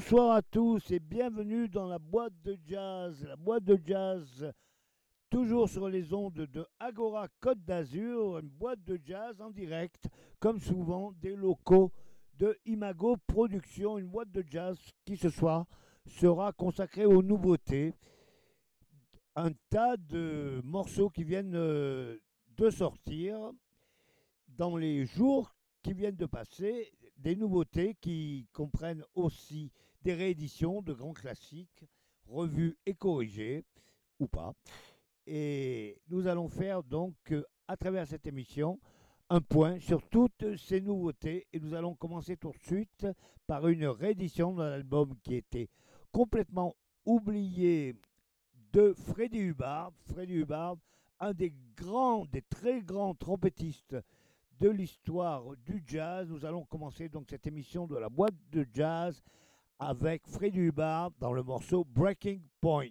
Bonsoir à tous et bienvenue dans la boîte de jazz. La boîte de jazz, toujours sur les ondes de Agora Côte d'Azur, une boîte de jazz en direct, comme souvent des locaux de Imago Productions, une boîte de jazz qui ce soir sera consacrée aux nouveautés. Un tas de morceaux qui viennent euh, de sortir dans les jours qui viennent de passer, des nouveautés qui comprennent aussi des rééditions de grands classiques, revus et corrigés, ou pas. Et nous allons faire donc, euh, à travers cette émission, un point sur toutes ces nouveautés. Et nous allons commencer tout de suite par une réédition d'un album qui était complètement oublié de Freddy Hubbard. Freddy Hubbard, un des grands, des très grands trompettistes de l'histoire du jazz. Nous allons commencer donc cette émission de la boîte de jazz avec Freddy Hubbard dans le morceau Breaking Point.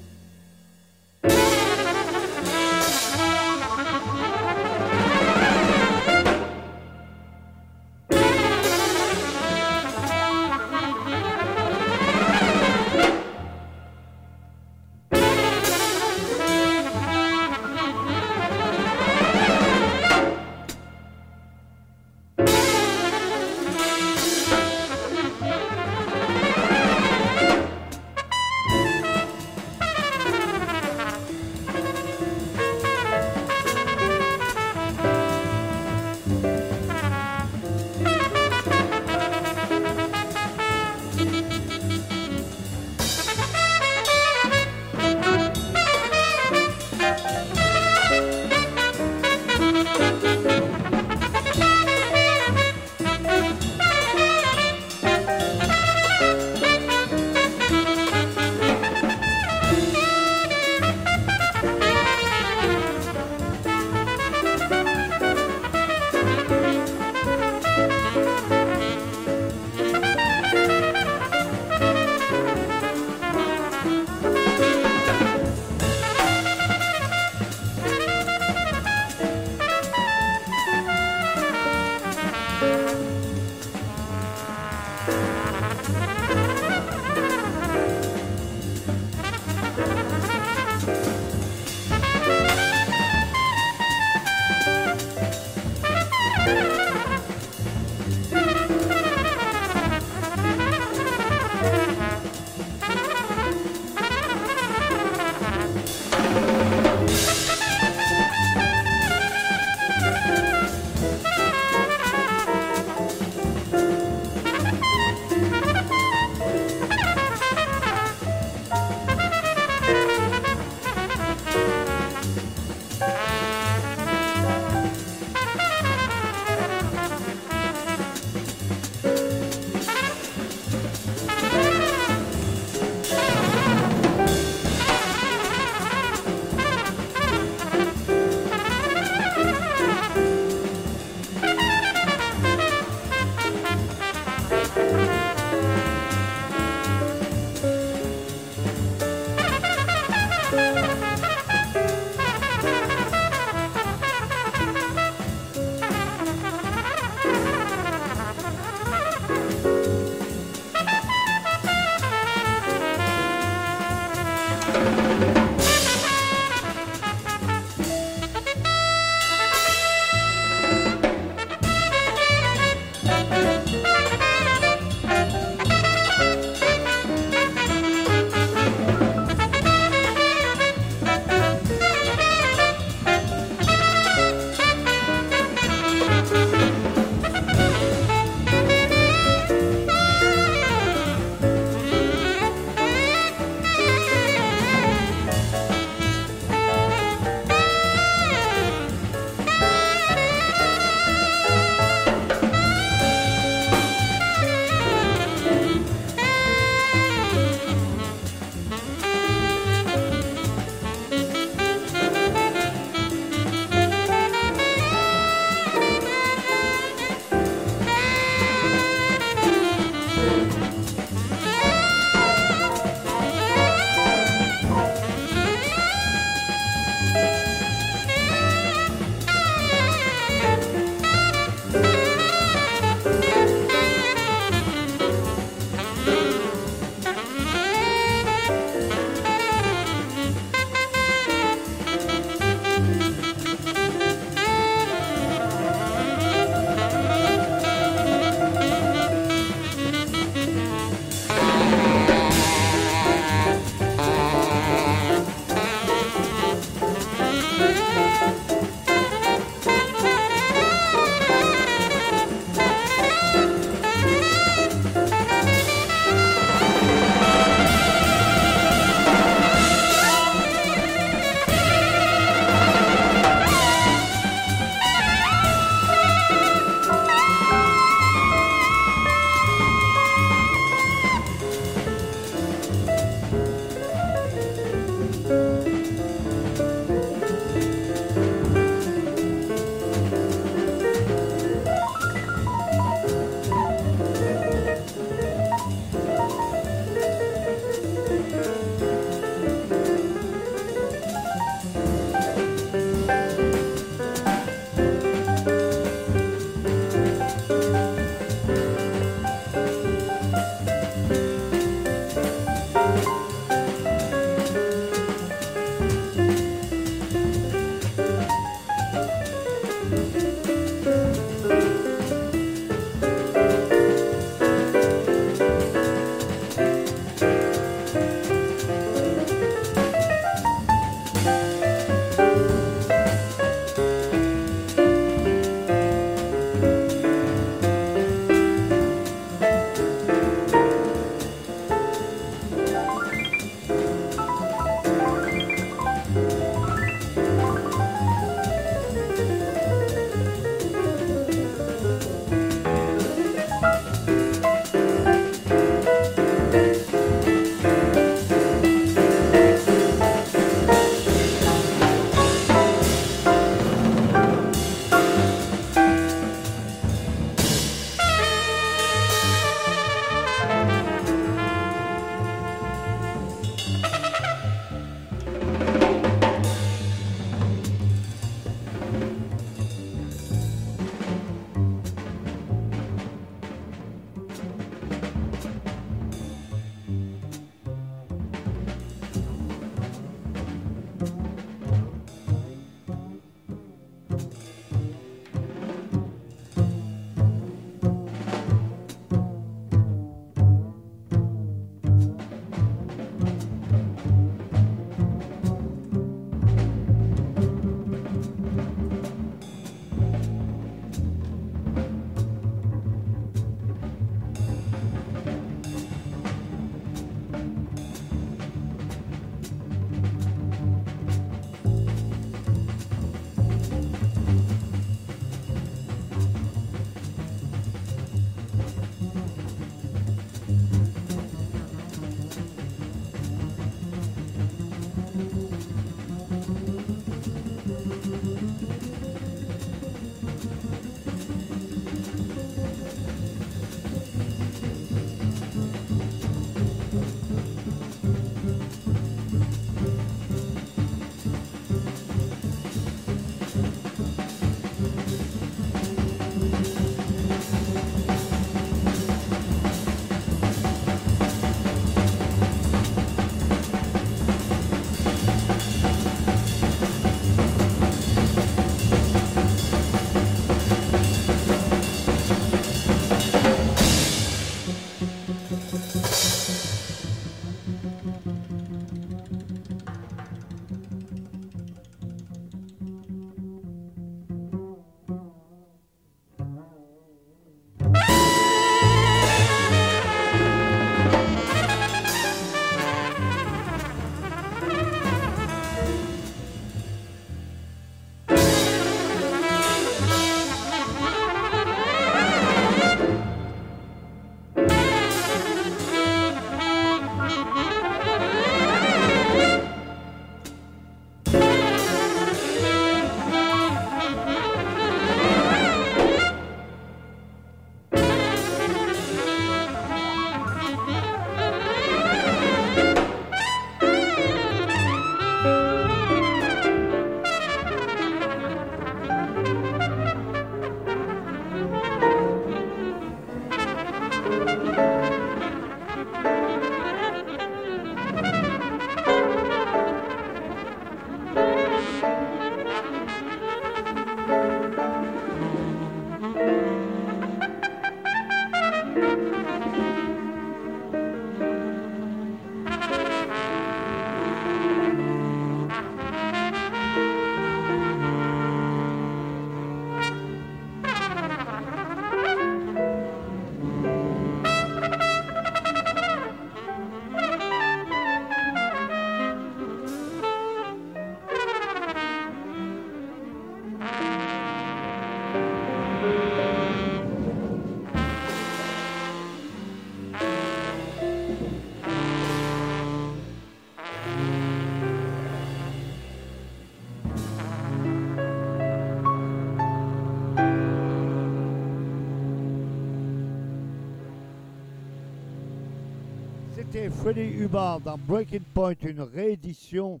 Freddie Hubbard dans Breaking Point, une réédition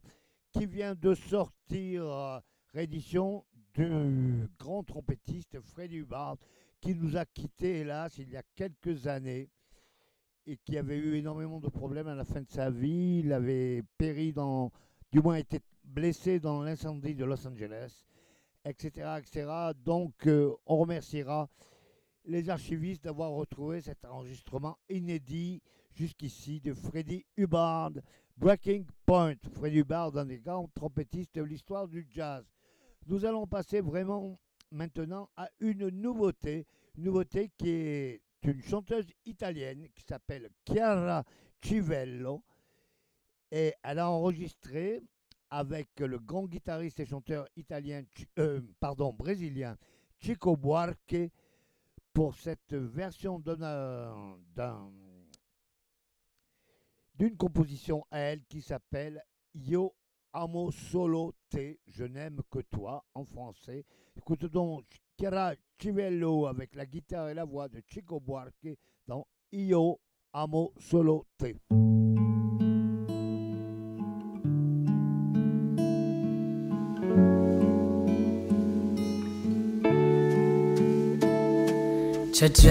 qui vient de sortir, euh, réédition du grand trompettiste Freddie Hubbard qui nous a quittés hélas il y a quelques années et qui avait eu énormément de problèmes à la fin de sa vie. Il avait péri dans, du moins été blessé dans l'incendie de Los Angeles, etc. etc. Donc euh, on remerciera les archivistes d'avoir retrouvé cet enregistrement inédit jusqu'ici de Freddie Hubbard, Breaking Point. Freddie Hubbard, un des grands trompettistes de l'histoire du jazz. Nous allons passer vraiment maintenant à une nouveauté, une nouveauté qui est une chanteuse italienne qui s'appelle Chiara Civello et elle a enregistré avec le grand guitariste et chanteur italien, euh, pardon, brésilien Chico Buarque pour cette version d'un d'une composition à elle qui s'appelle Yo amo solo te, je n'aime que toi en français. Écoute donc Chiara Civello avec la guitare et la voix de Chico Buarque dans Io amo solo te. Gente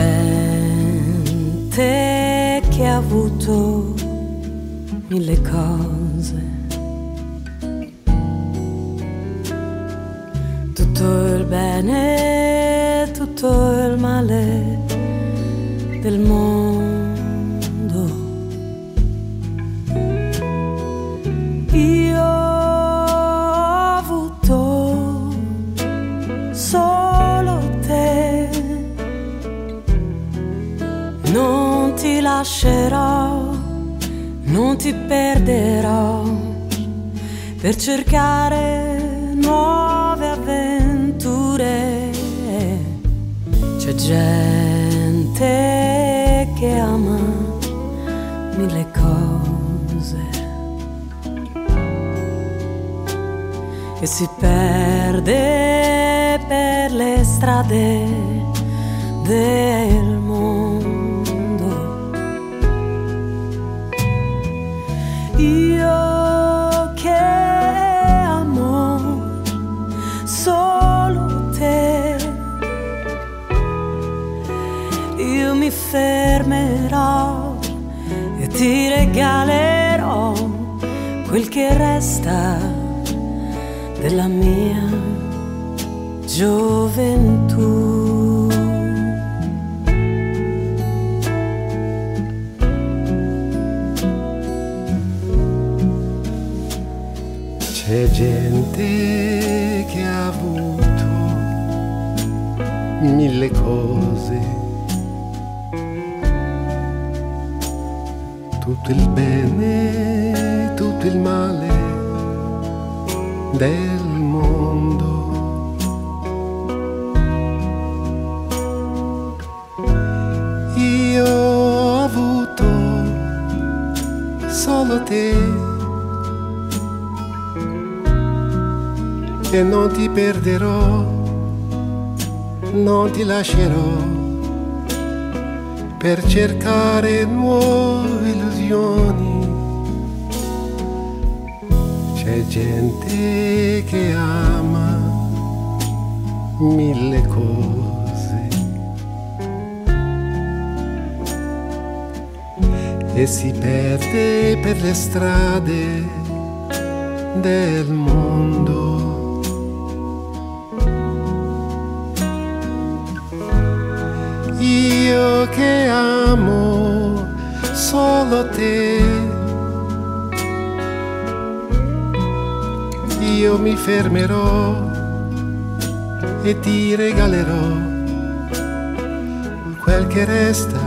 avuto mille cose. Tutto il bene, tutto il male del mondo. Io ho avuto solo te. Non ti lascerò non ti perderò per cercare nuove avventure. C'è gente che ama mille cose e si perde per le strade del regalerò quel che resta della mia gioventù. Tutto il bene, tutto il male del mondo. Io ho avuto solo te. e non ti perderò, non ti lascerò per cercare nuove illusioni. C'è gente che ama mille cose e si perde per le strade del mondo. Che amo solo te, io mi fermerò e ti regalerò quel che resta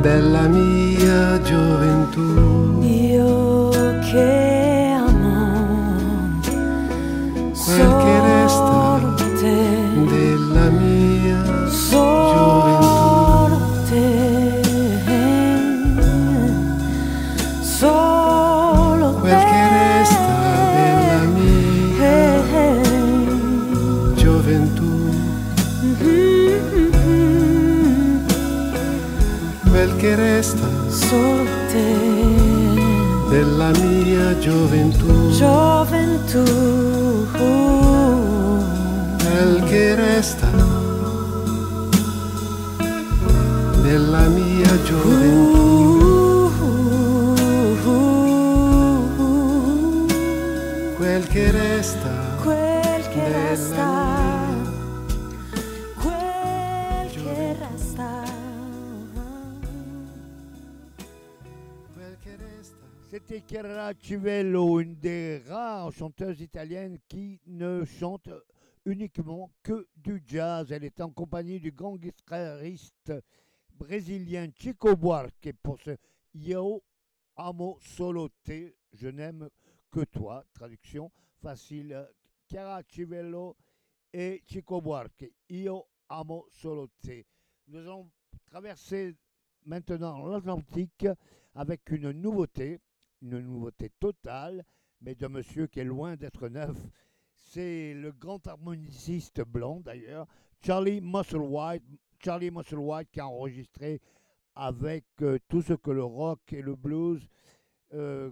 della mia gioventù. Io che gioventù, Chiara Civello, une des rares chanteuses italiennes qui ne chante uniquement que du jazz? Elle est en compagnie du grand guitariste brésilien Chico Buarque pour ce Yo amo solo te, je n'aime que toi, traduction facile. Chiara Civello et Chico Buarque, Io amo solo te. Nous allons traverser maintenant l'Atlantique avec une nouveauté, une nouveauté totale, mais de monsieur qui est loin d'être neuf. C'est le grand harmoniciste blanc d'ailleurs, Charlie Musselwhite. Charlie Musselwhite qui a enregistré avec euh, tout ce que le rock et le blues euh,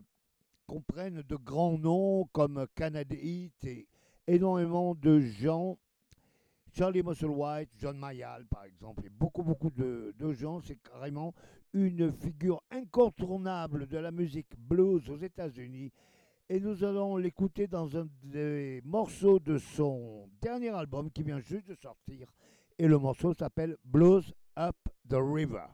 comprennent de grands noms comme Canada Heat et énormément de gens. Charlie Musselwhite, John Mayall par exemple, et beaucoup beaucoup de, de gens, c'est carrément une figure incontournable de la musique blues aux États-Unis. Et nous allons l'écouter dans un des morceaux de son dernier album qui vient juste de sortir. Et le morceau s'appelle Blues Up the River.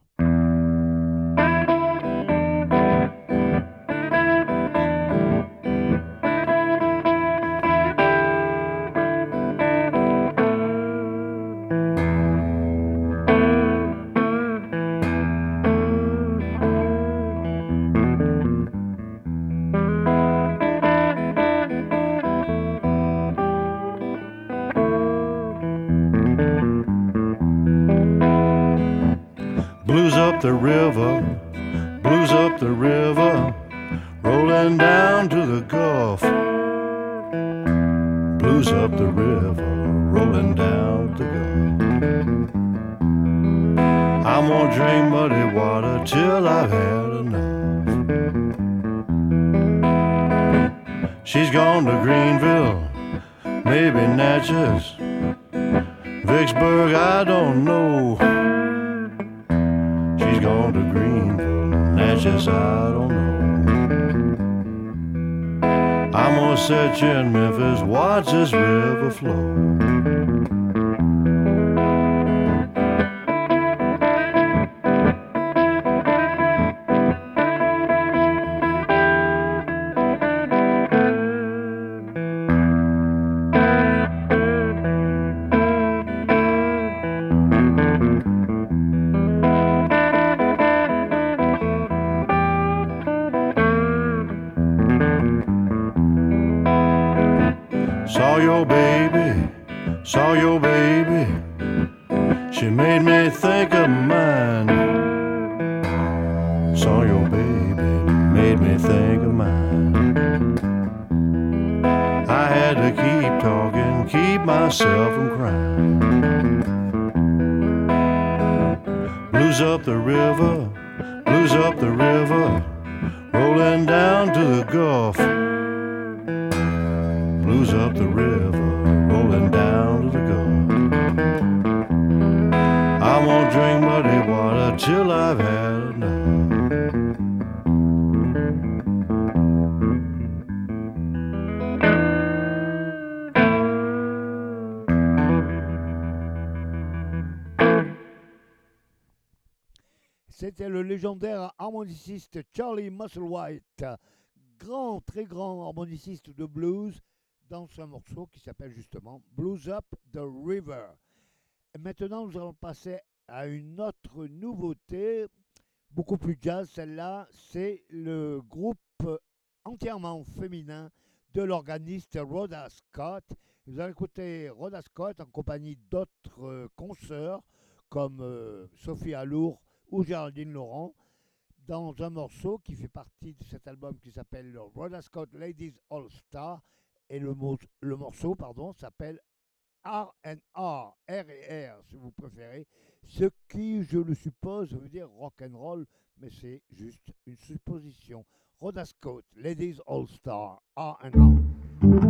Up the river, blues up the river, rolling down to the Gulf. Blues up the river, rolling down to the Gulf. I'm gonna drink muddy water till I've had enough. She's gone to Greenville, maybe Natchez, Vicksburg, I don't know. She's gone to Greenville, Natchez, I don't know. I'm gonna you in Memphis, watch this river flow. Légendaire harmoniciste Charlie Musselwhite, grand, très grand harmoniciste de blues, dans ce morceau qui s'appelle justement Blues Up the River. Maintenant, nous allons passer à une autre nouveauté, beaucoup plus jazz. Celle-là, c'est le groupe entièrement féminin de l'organiste Rhoda Scott. Vous allez écouter Rhoda Scott en compagnie d'autres consoeurs comme euh, Sophie Alour ou Géraldine Laurent dans un morceau qui fait partie de cet album qui s'appelle le Rhoda Scott Ladies All Star. Et le, morceau pardon s'appelle R R R et R si vous préférez. Ce qui je le suppose veut dire rock and roll mais c'est juste une supposition. Rhoda Scott, Ladies All Star, R&R. Scott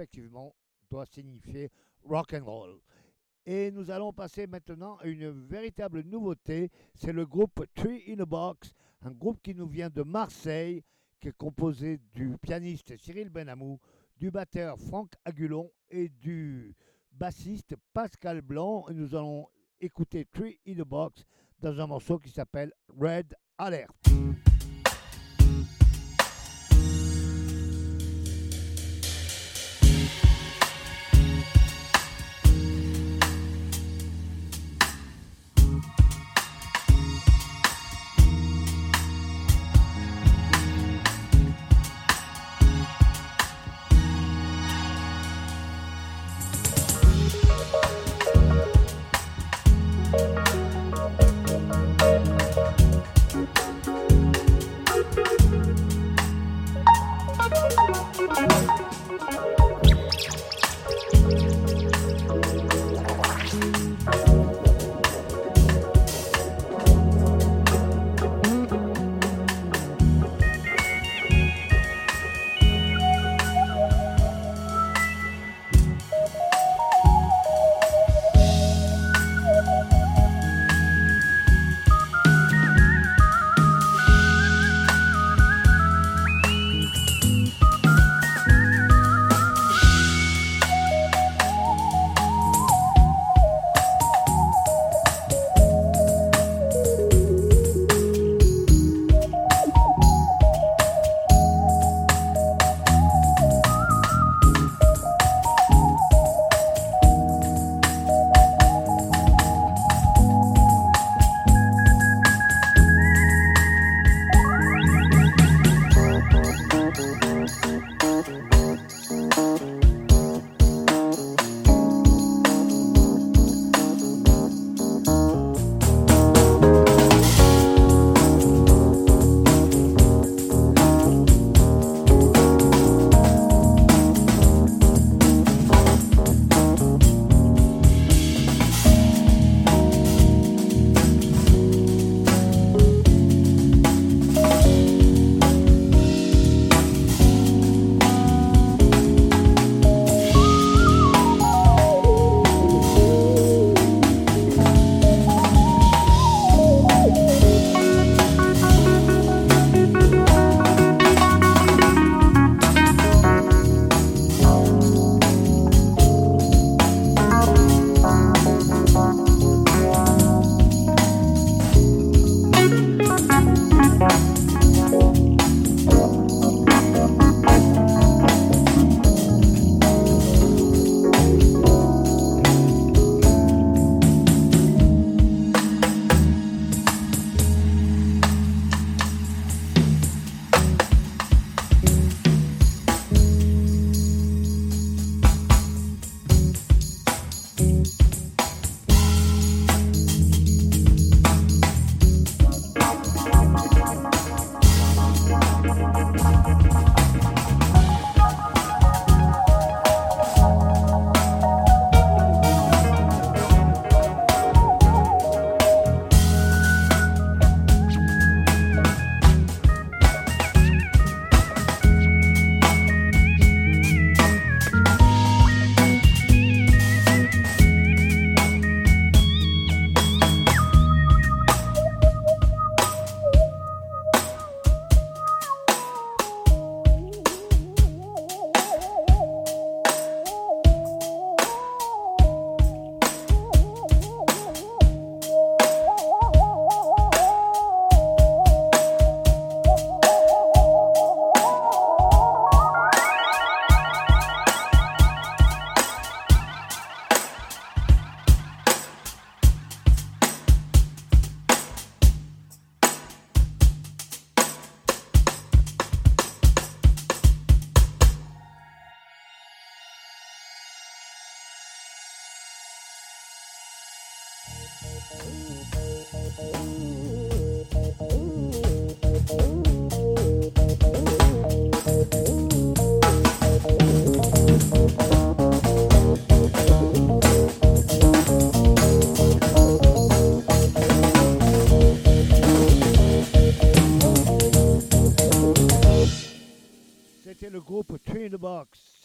Effectivement, doit signifier rock and roll. Et nous allons passer maintenant à une véritable nouveauté, c'est le groupe Tree in a Box, un groupe qui nous vient de Marseille, qui est composé du pianiste Cyril Benamou, du batteur Franck Agulon et du bassiste Pascal Blanc. Et nous allons écouter Tree in a Box dans un morceau qui s'appelle Red Alert.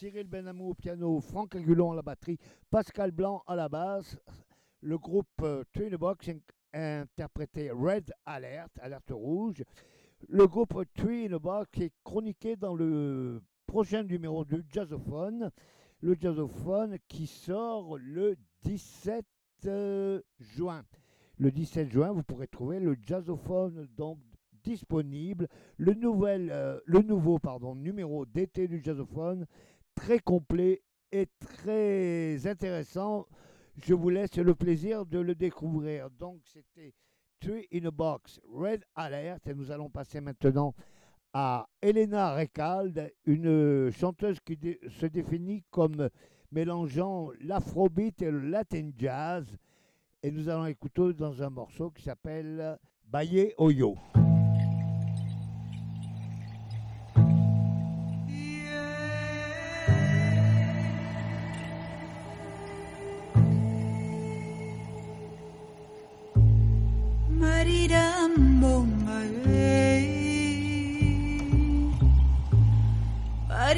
Cyril Benamou au piano, Franck Agulon à la batterie, Pascal Blanc à la basse. Le groupe euh, Box in- interprétait Red Alert, Alerte Rouge. Le groupe Three in Box est chroniqué dans le prochain numéro du Jazzophone. Le Jazzophone qui sort le 17 euh, juin. Le 17 juin, vous pourrez trouver le Jazzophone donc disponible. Le, nouvel, euh, le nouveau pardon, numéro d'été du Jazzophone, très complet et très intéressant. Je vous laisse le plaisir de le découvrir. Donc, c'était Three in a Box, Red Alert. Et nous allons passer maintenant à Elena Recalde, une chanteuse qui se définit comme mélangeant l'afrobeat et le latin jazz. Et nous allons écouter dans un morceau qui s'appelle Baye Oyo. trong mộng ngày ấy. Ba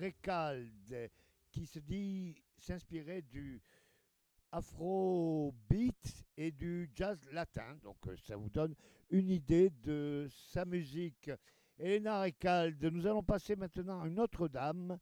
Recalde qui se dit s'inspirait du afro-beat et du jazz latin. Donc euh, ça vous donne une idée de sa musique. Elena Recalde, nous allons passer maintenant à une autre dame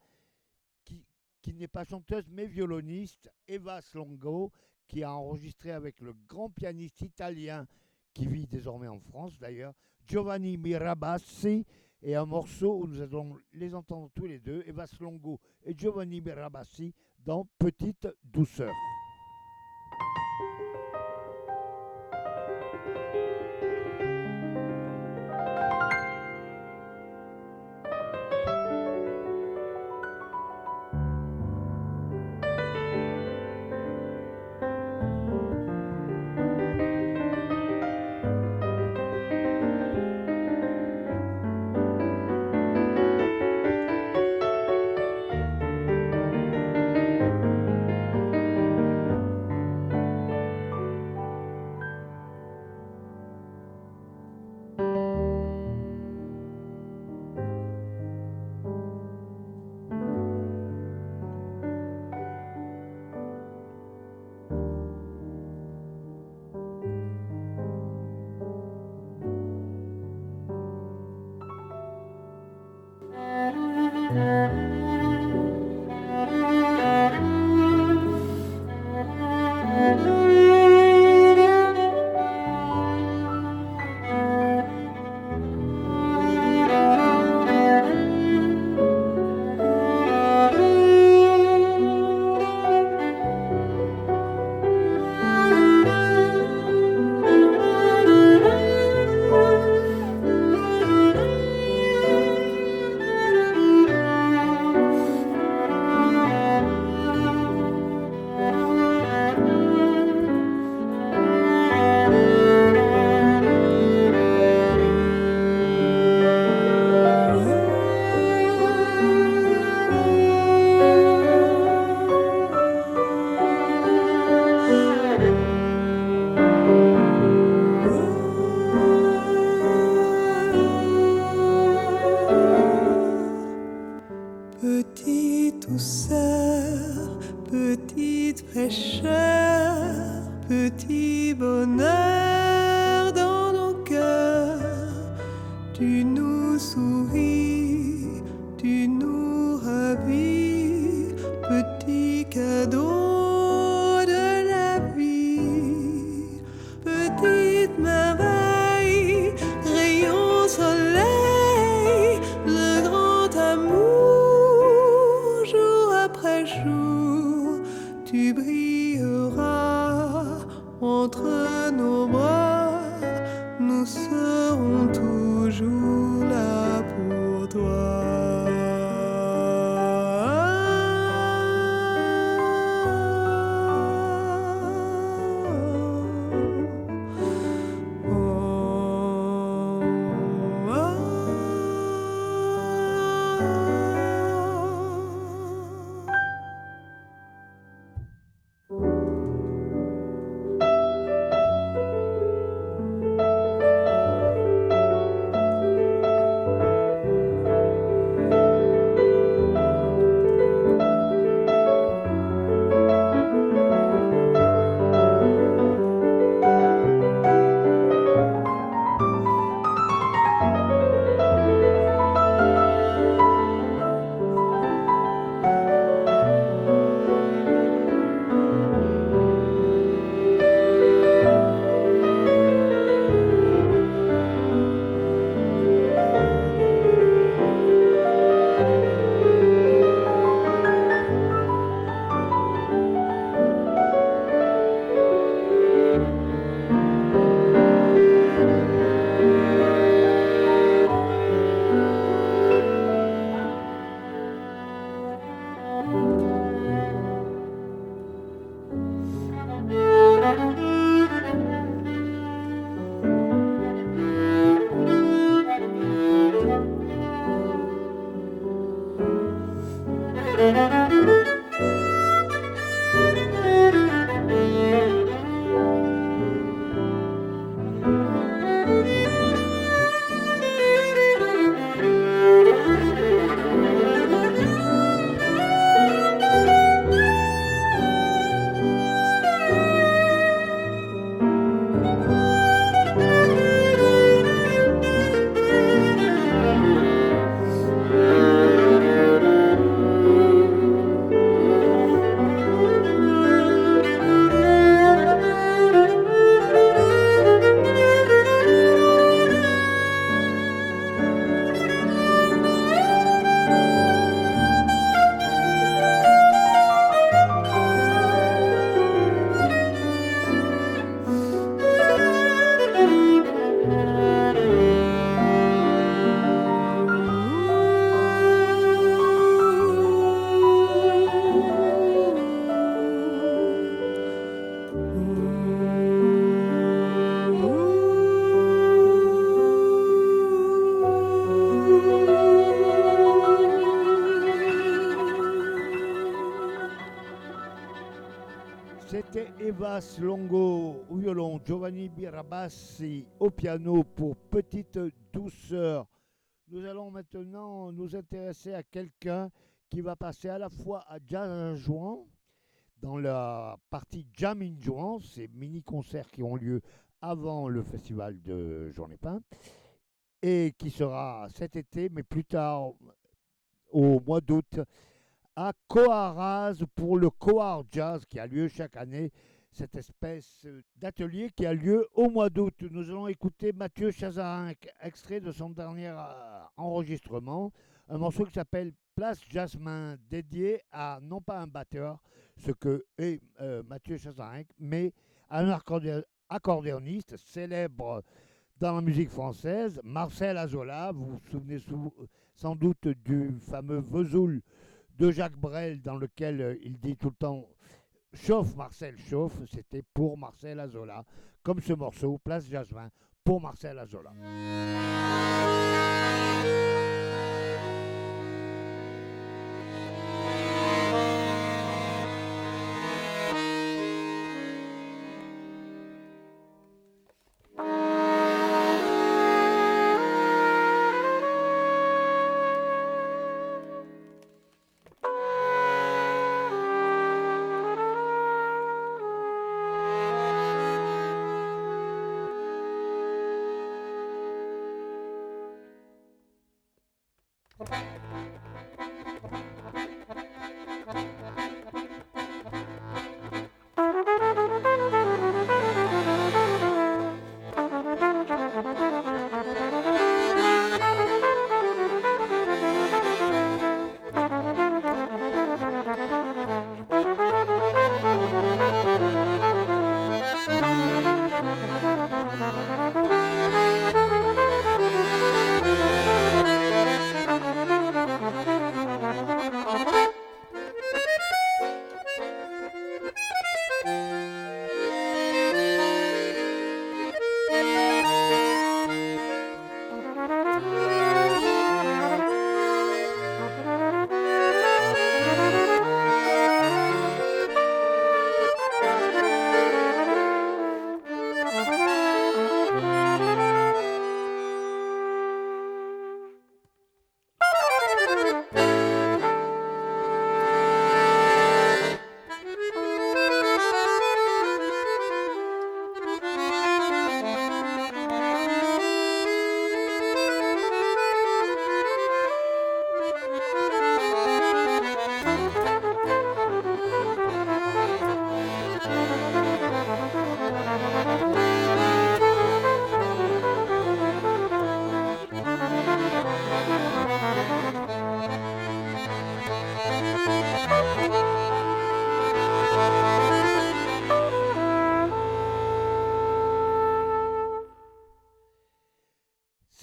qui, qui n'est pas chanteuse mais violoniste, Eva Slongo, qui a enregistré avec le grand pianiste italien qui vit désormais en France d'ailleurs, Giovanni Mirabassi, et un morceau où nous allons les entendre tous les deux, Eva Slongo et Giovanni Mirabassi, dans Petite douceur. Longo au violon, Giovanni Birabassi au piano pour Petite Douceur. Nous allons maintenant nous intéresser à quelqu'un qui va passer à la fois à Jazz dans la partie Jam in ces mini-concerts qui ont lieu avant le festival de Journée Pain, et qui sera cet été, mais plus tard, au mois d'août, à Coaraz pour le Coar Jazz qui a lieu chaque année, cette espèce d'atelier qui a lieu au mois d'août. Nous allons écouter Mathieu Chazarin, extrait de son dernier euh, enregistrement, un morceau qui s'appelle Place Jasmin, dédié à non pas un batteur, ce que est euh, Mathieu Chazarin, mais à un accordéoniste célèbre dans la musique française, Marcel Azola. Vous vous souvenez sans doute du fameux Vesoul de Jacques Brel dans lequel euh, il dit tout le temps chauffe Marcel chauffe, c'était pour Marcel Azola, comme ce morceau Place Jasmin pour Marcel Azola.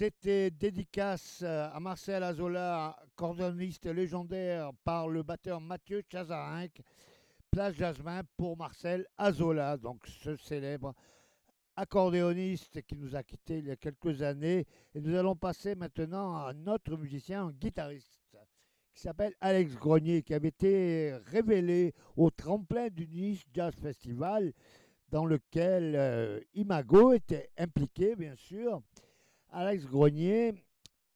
C'était dédicace euh, à Marcel Azola, cordoniste légendaire par le batteur Mathieu Chazarinck. Place Jasmin pour Marcel Azola, donc ce célèbre accordéoniste qui nous a quittés il y a quelques années. Et nous allons passer maintenant à notre musicien, un guitariste, qui s'appelle Alex Grenier, qui avait été révélé au tremplin du Nice Jazz Festival, dans lequel euh, Imago était impliqué, bien sûr. Alex Grenier,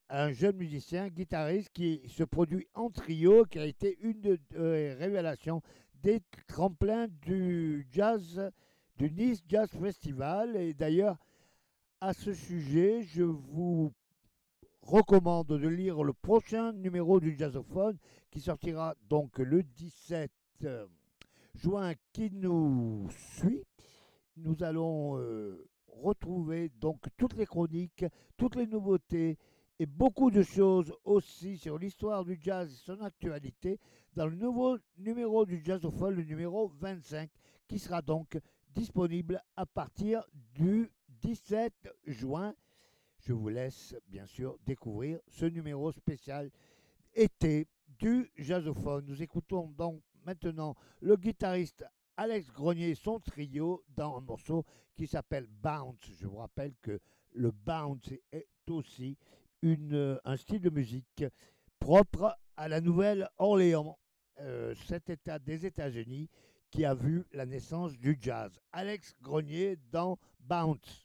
un jeune musicien, guitariste qui se produit en trio, qui a été une des révélations des tremplins du jazz, du Nice Jazz Festival. Et d'ailleurs, à ce sujet, je vous recommande de lire le prochain numéro du Jazzophone qui sortira donc le 17 euh, juin qui nous suit. Nous allons euh, retrouver donc toutes les chroniques, toutes les nouveautés et beaucoup de choses aussi sur l'histoire du jazz et son actualité dans le nouveau numéro du Jazzophone, le numéro 25, qui sera donc disponible à partir du 17 juin. Je vous laisse bien sûr découvrir ce numéro spécial été du Jazzophone. Nous écoutons donc maintenant le guitariste Alex Grenier, son trio, dans un morceau qui s'appelle Bounce. Je vous rappelle que le bounce est aussi une, un style de musique propre à la Nouvelle-Orléans, euh, cet État des États-Unis qui a vu la naissance du jazz. Alex Grenier dans Bounce.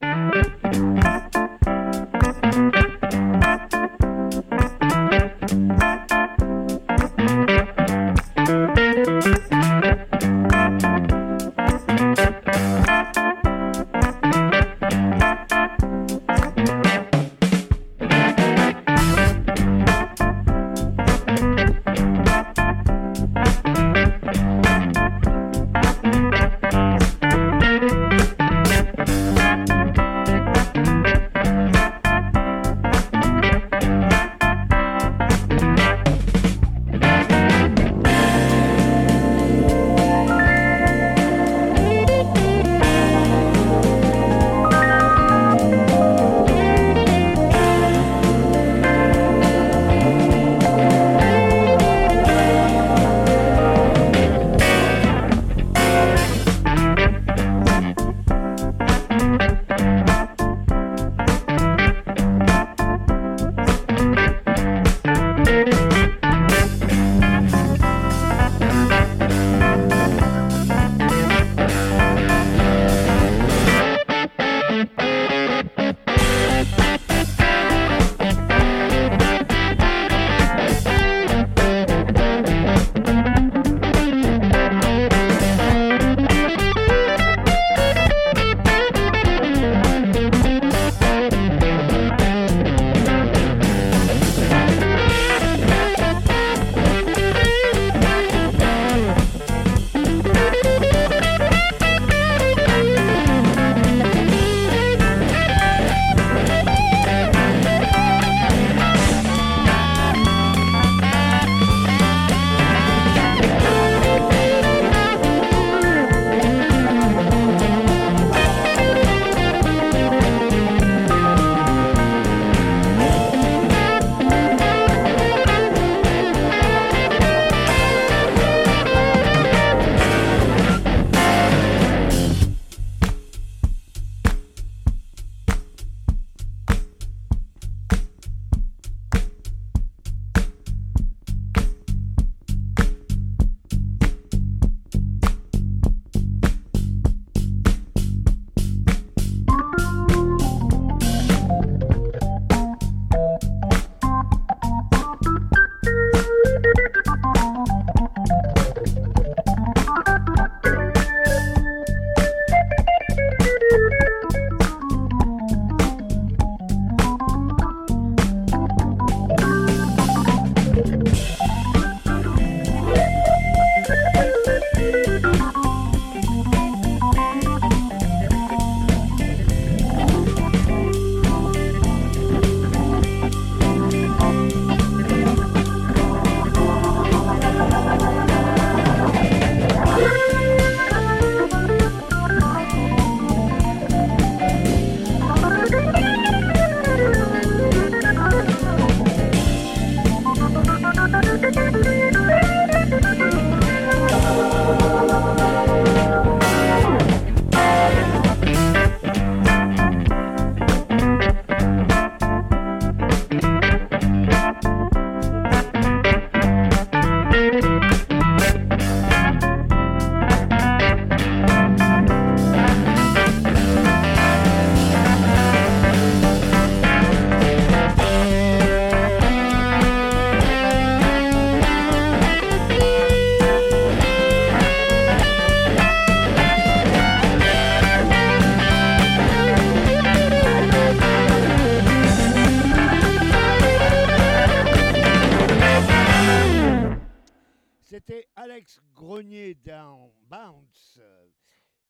C'était Alex Grenier dans Bounce.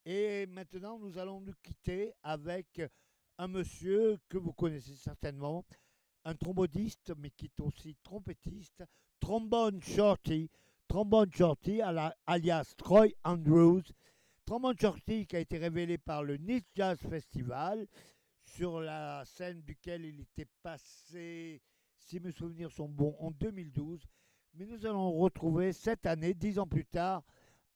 Et maintenant, nous allons nous quitter avec un monsieur que vous connaissez certainement, un trombodiste, mais qui est aussi trompettiste, Trombone Shorty, Trombone Shorty, alias Troy Andrews. Trombone Shorty qui a été révélé par le Nice Jazz Festival, sur la scène duquel il était passé, si mes souvenirs sont bons, en 2012. Mais nous allons retrouver cette année, dix ans plus tard,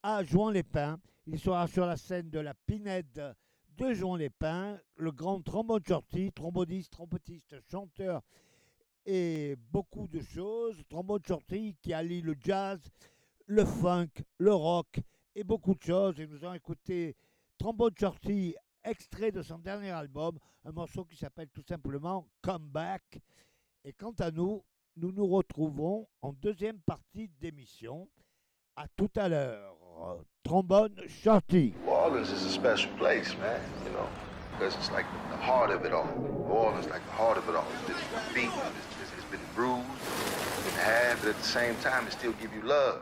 à Jouan-les-Pins. Il sera sur la scène de la Pinède de Jouan-les-Pins, le grand trombone shorty, tromboniste, trompetiste, chanteur et beaucoup de choses. Trombone shorty qui allie le jazz, le funk, le rock et beaucoup de choses. Et nous allons écouter Trombone Shorty, extrait de son dernier album, un morceau qui s'appelle tout simplement Comeback. Et quant à nous, nous nous retrouvons en deuxième partie d'émission. À tout à l'heure. Trombone Shorty. Orleans is a special place, man, you know, because it's like the heart of it all. New Orleans, like the heart of it all. It's been beaten, it's, it's been bruised, it's been had, but at the same time, it still give you love.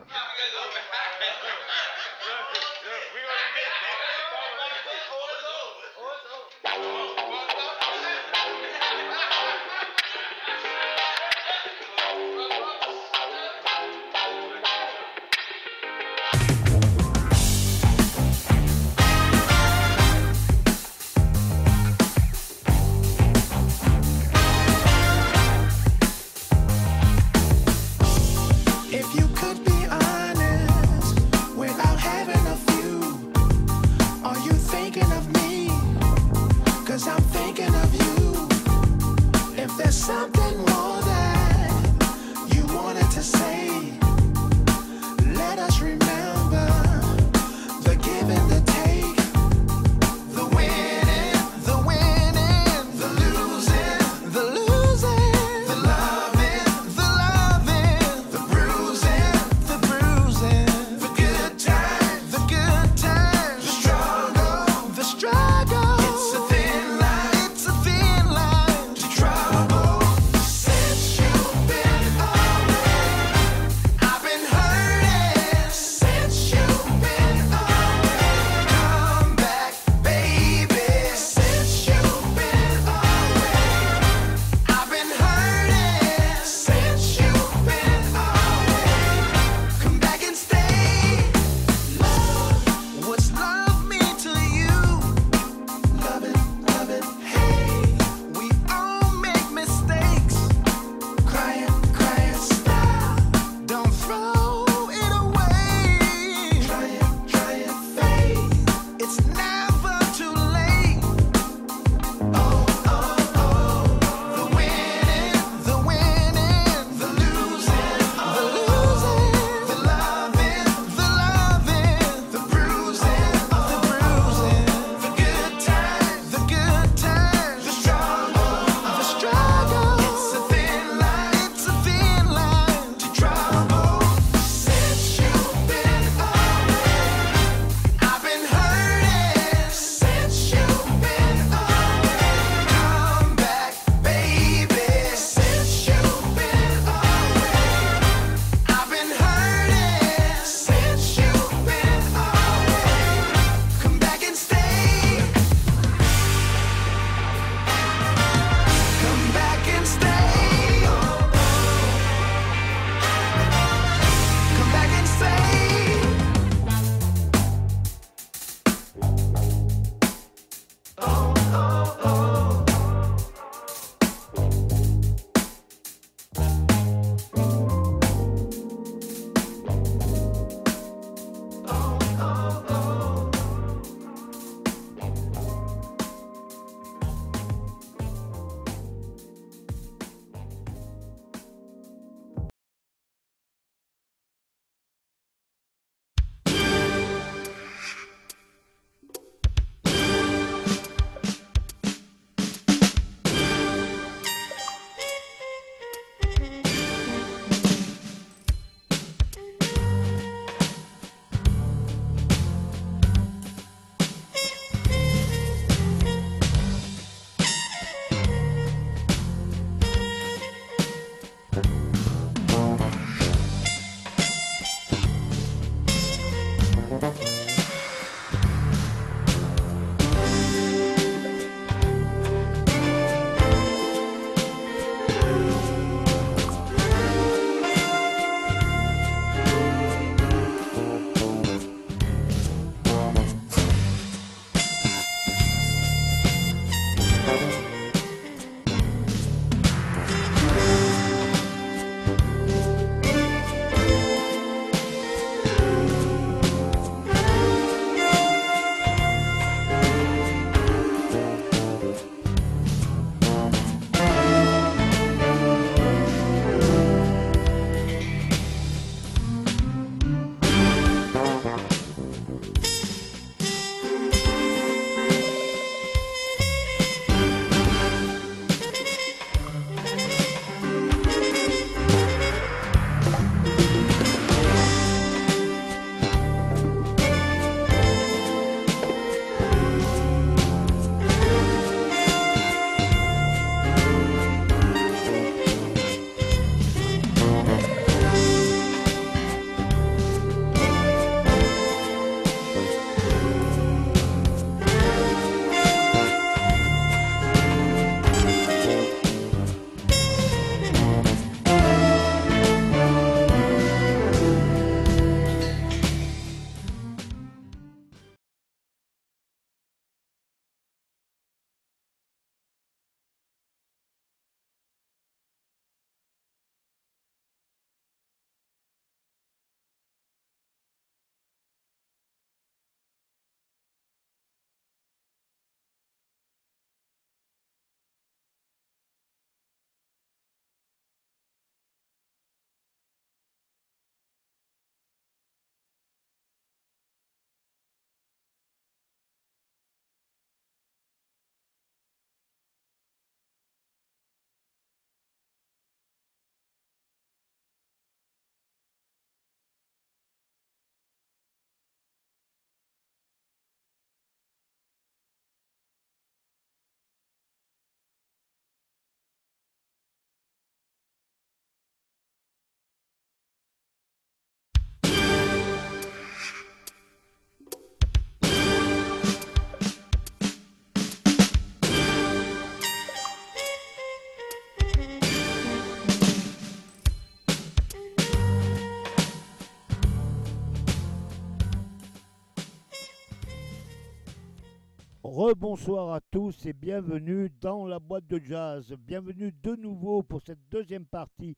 Rebonsoir à tous et bienvenue dans la boîte de jazz. Bienvenue de nouveau pour cette deuxième partie.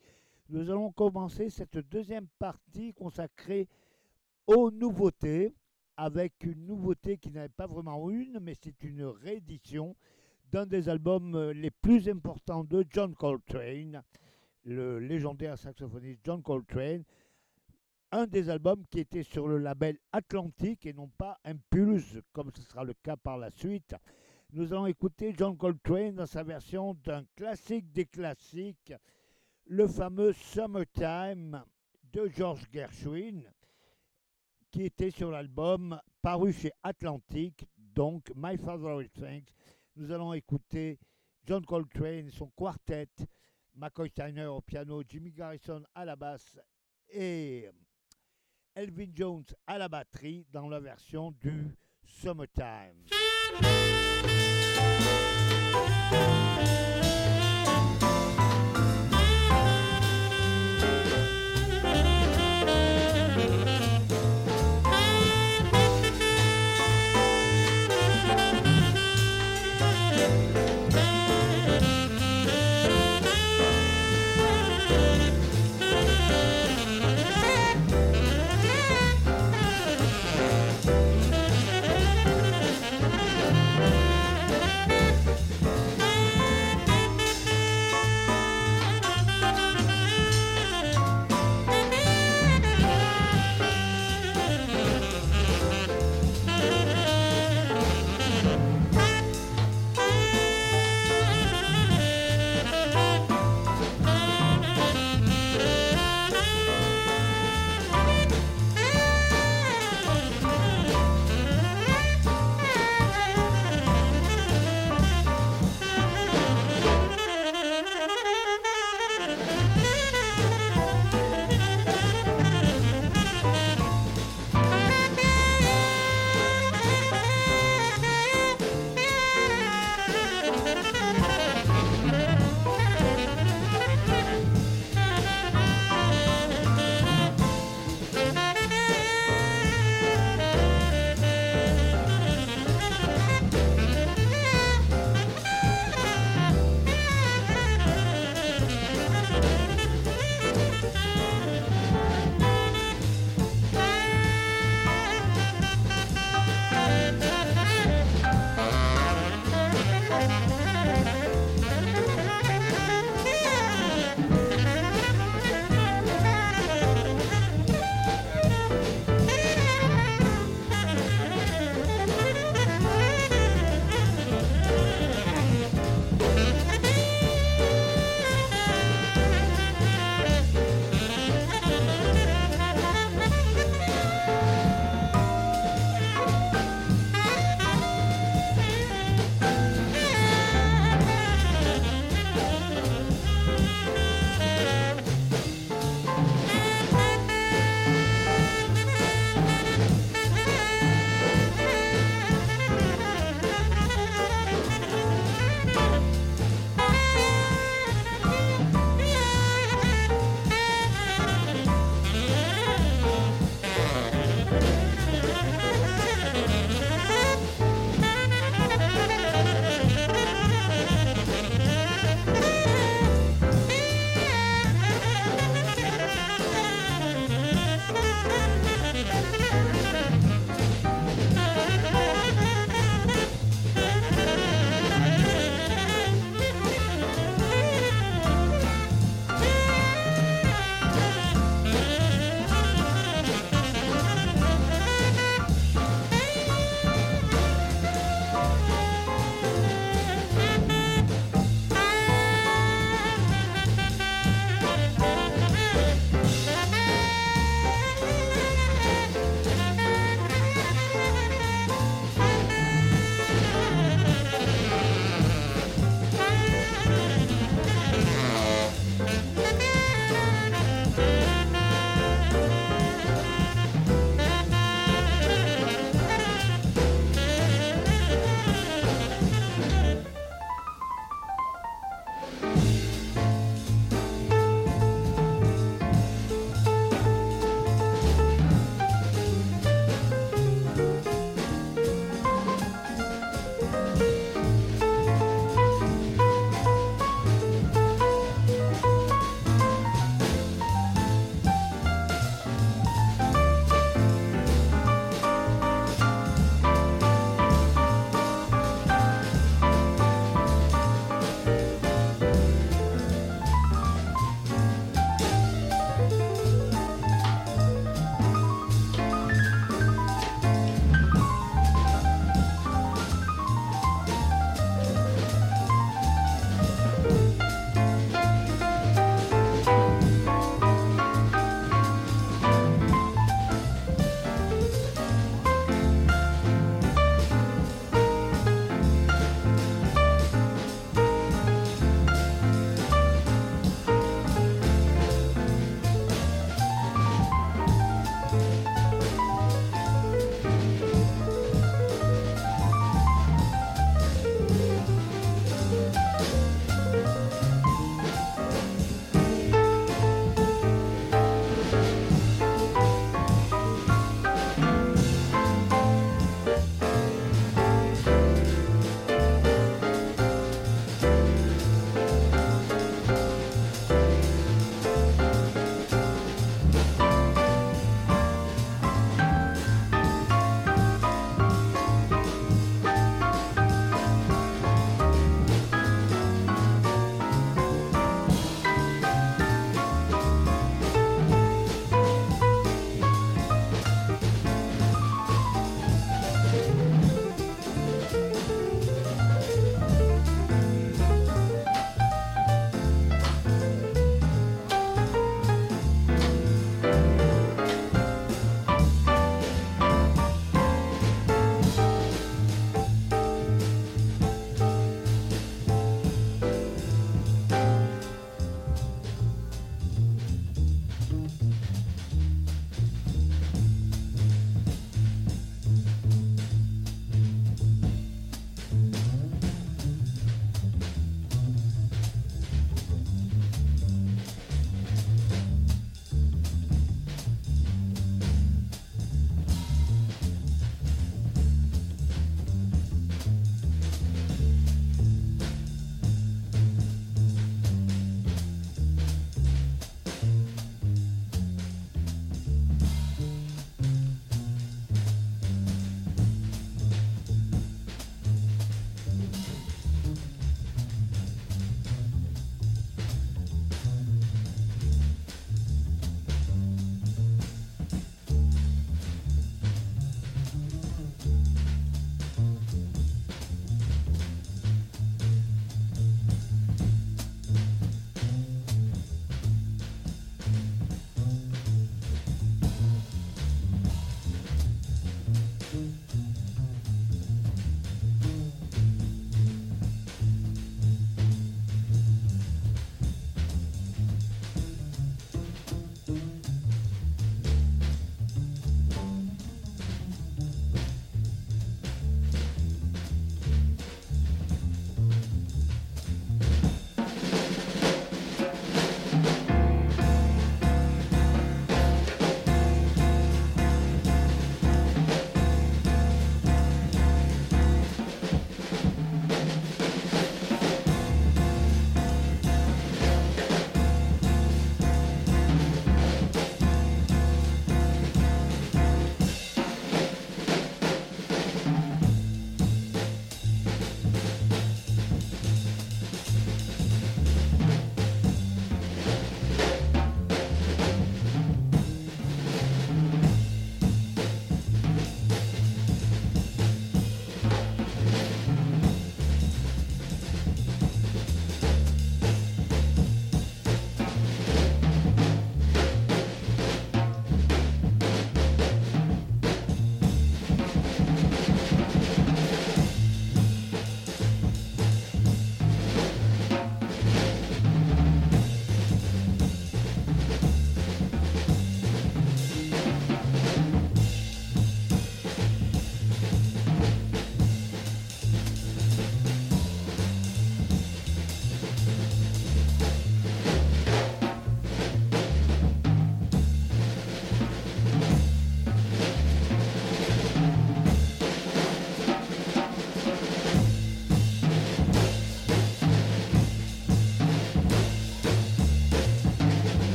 Nous allons commencer cette deuxième partie consacrée aux nouveautés avec une nouveauté qui n'est pas vraiment une, mais c'est une réédition d'un des albums les plus importants de John Coltrane, le légendaire saxophoniste John Coltrane. Un des albums qui était sur le label Atlantique et non pas Impulse, comme ce sera le cas par la suite. Nous allons écouter John Coltrane dans sa version d'un classique des classiques, le fameux Summertime de George Gershwin, qui était sur l'album paru chez Atlantic, donc My Favorite Things. Nous allons écouter John Coltrane, son quartet, McCoy Tyner au piano, Jimmy Garrison à la basse et Elvin Jones à la batterie dans la version du Summertime.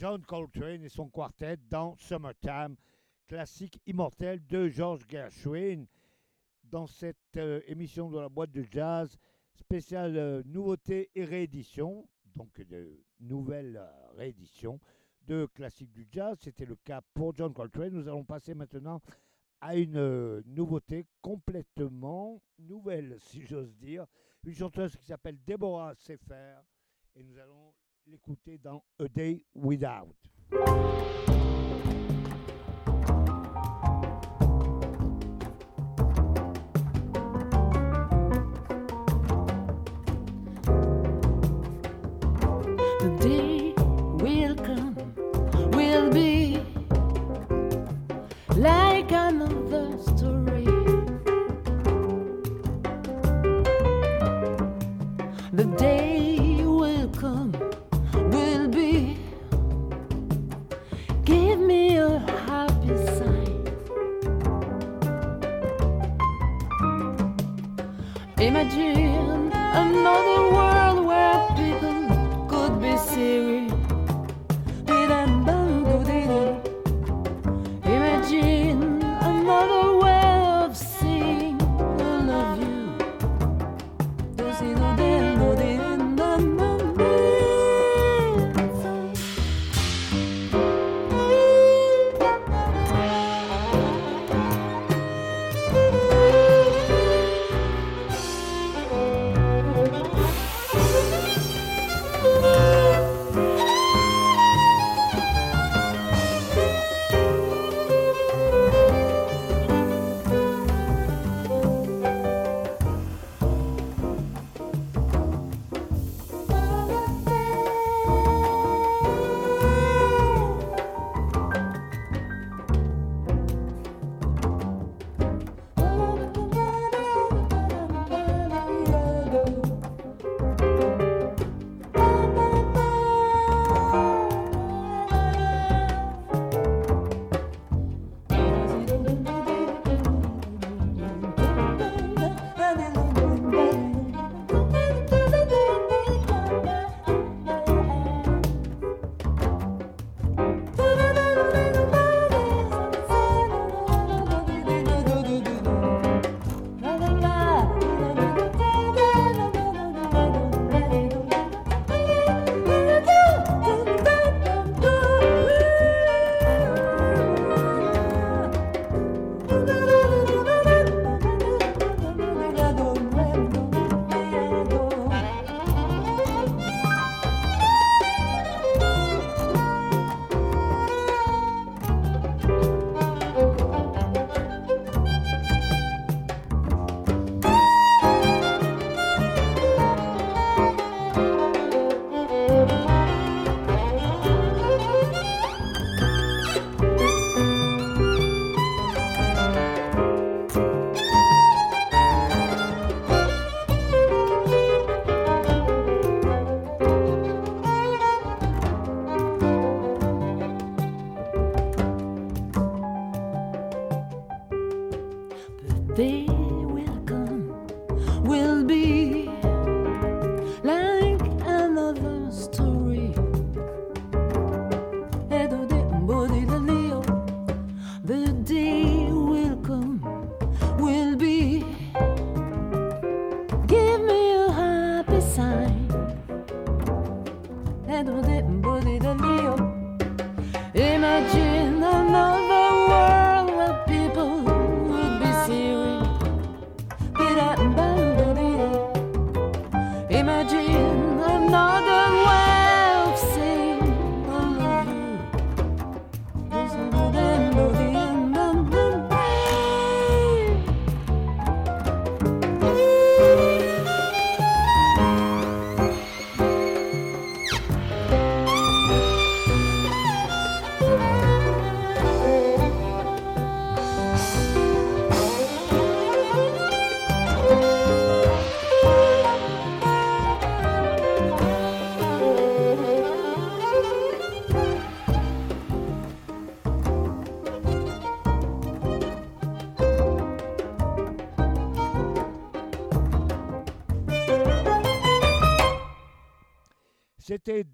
John Coltrane et son quartet dans Summertime, classique immortel de George Gershwin. Dans cette euh, émission de la boîte de jazz spéciale euh, nouveauté et réédition, donc de nouvelles euh, rééditions de classiques du jazz. C'était le cas pour John Coltrane. Nous allons passer maintenant à une euh, nouveauté complètement nouvelle, si j'ose dire. Une chanteuse qui s'appelle Deborah Sefer. Et nous allons l'écouter dans A Day Without. The day will come, will be like another story. The day will come, a happy sign. Imagine another world where people could be serious.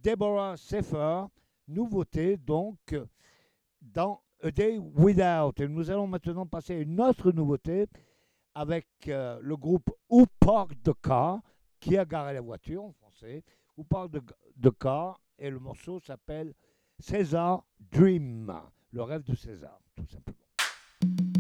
Deborah Sefer nouveauté donc dans A Day Without. Et nous allons maintenant passer à une autre nouveauté avec euh, le groupe Who Parked the Car, qui a garé la voiture en français, Who the, the Car, et le morceau s'appelle César Dream, le rêve de César, tout simplement.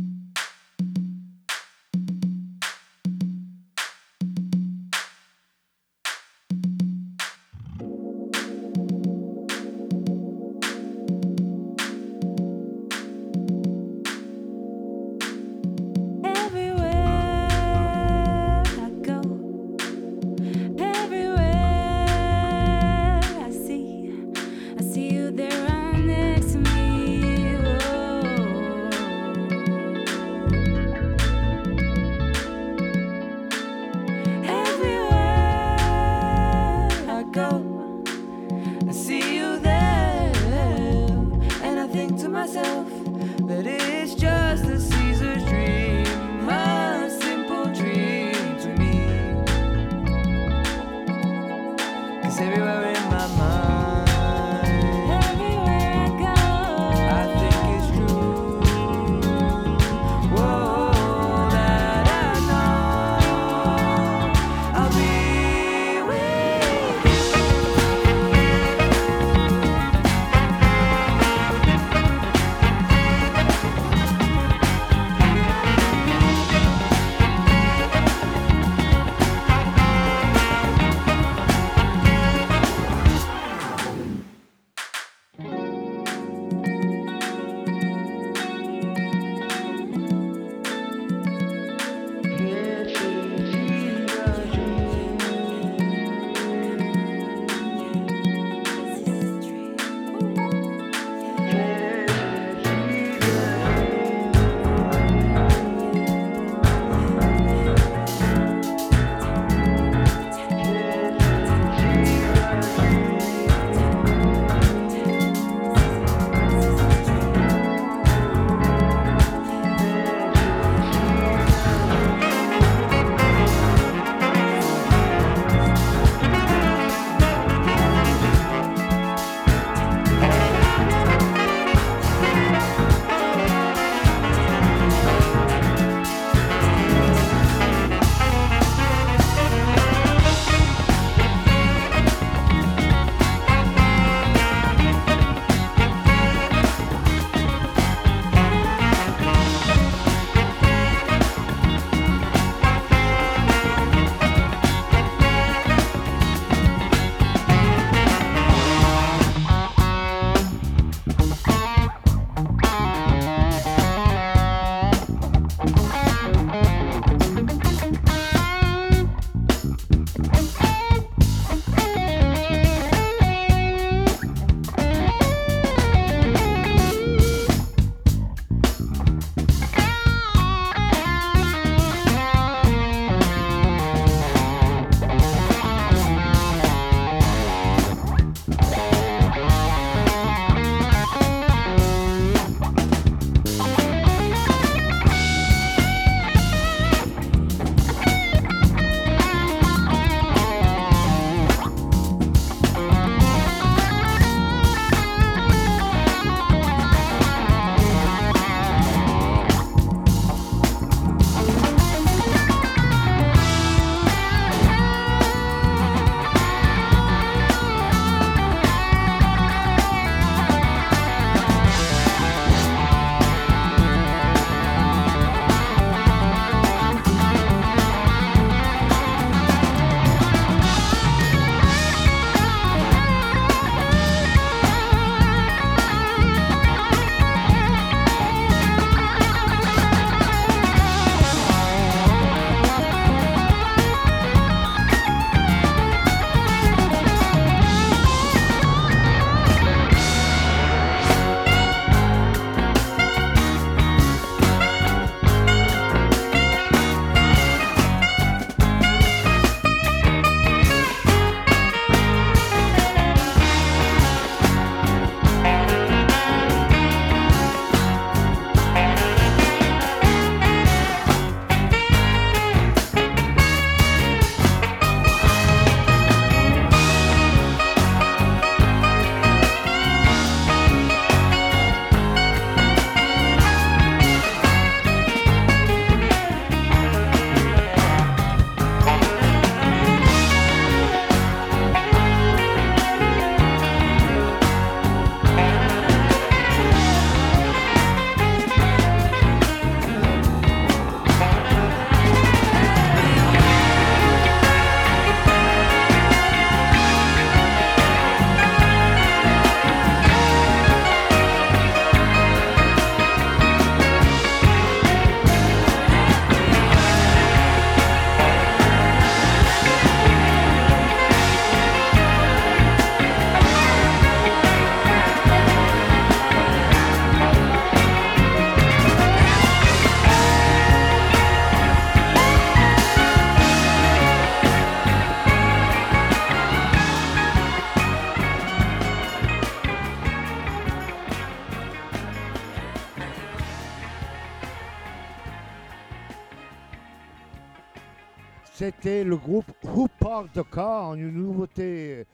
Groupe Who Parked the Car, une nouveauté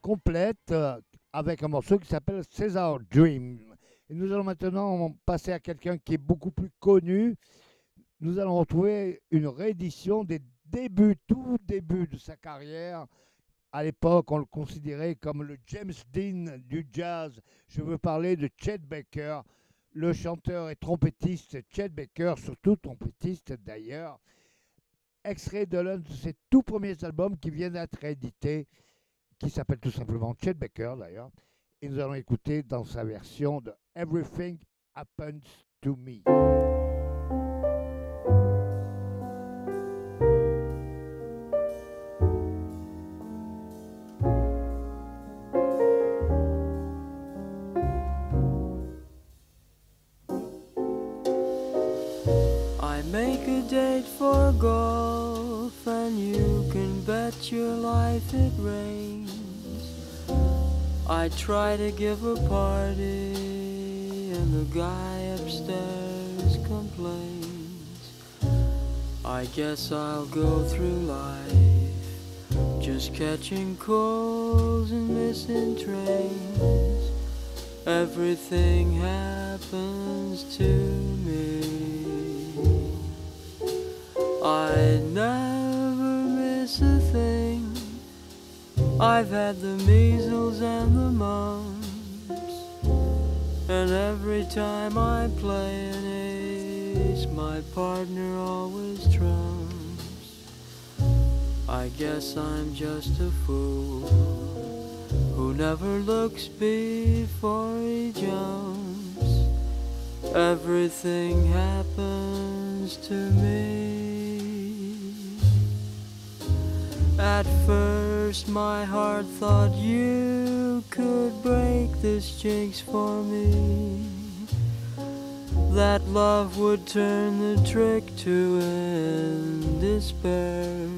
complète euh, avec un morceau qui s'appelle César Dream. Et nous allons maintenant passer à quelqu'un qui est beaucoup plus connu. Nous allons retrouver une réédition des débuts, tout début de sa carrière. À l'époque, on le considérait comme le James Dean du jazz. Je veux parler de Chet Baker, le chanteur et trompettiste Chet Baker, surtout trompettiste d'ailleurs. Extrait de l'un de ses tout premiers albums qui vient d'être édité, qui s'appelle tout simplement Chet Baker d'ailleurs. Et nous allons écouter dans sa version de Everything Happens to Me. Date for golf, and you can bet your life it rains. I try to give a party, and the guy upstairs complains. I guess I'll go through life just catching calls and missing trains. Everything happens to me. I never miss a thing. I've had the measles and the mumps, and every time I play an ace, my partner always trumps. I guess I'm just a fool who never looks before he jumps. Everything happens to me. At first, my heart thought you could break this jinx for me. That love would turn the trick to end despair.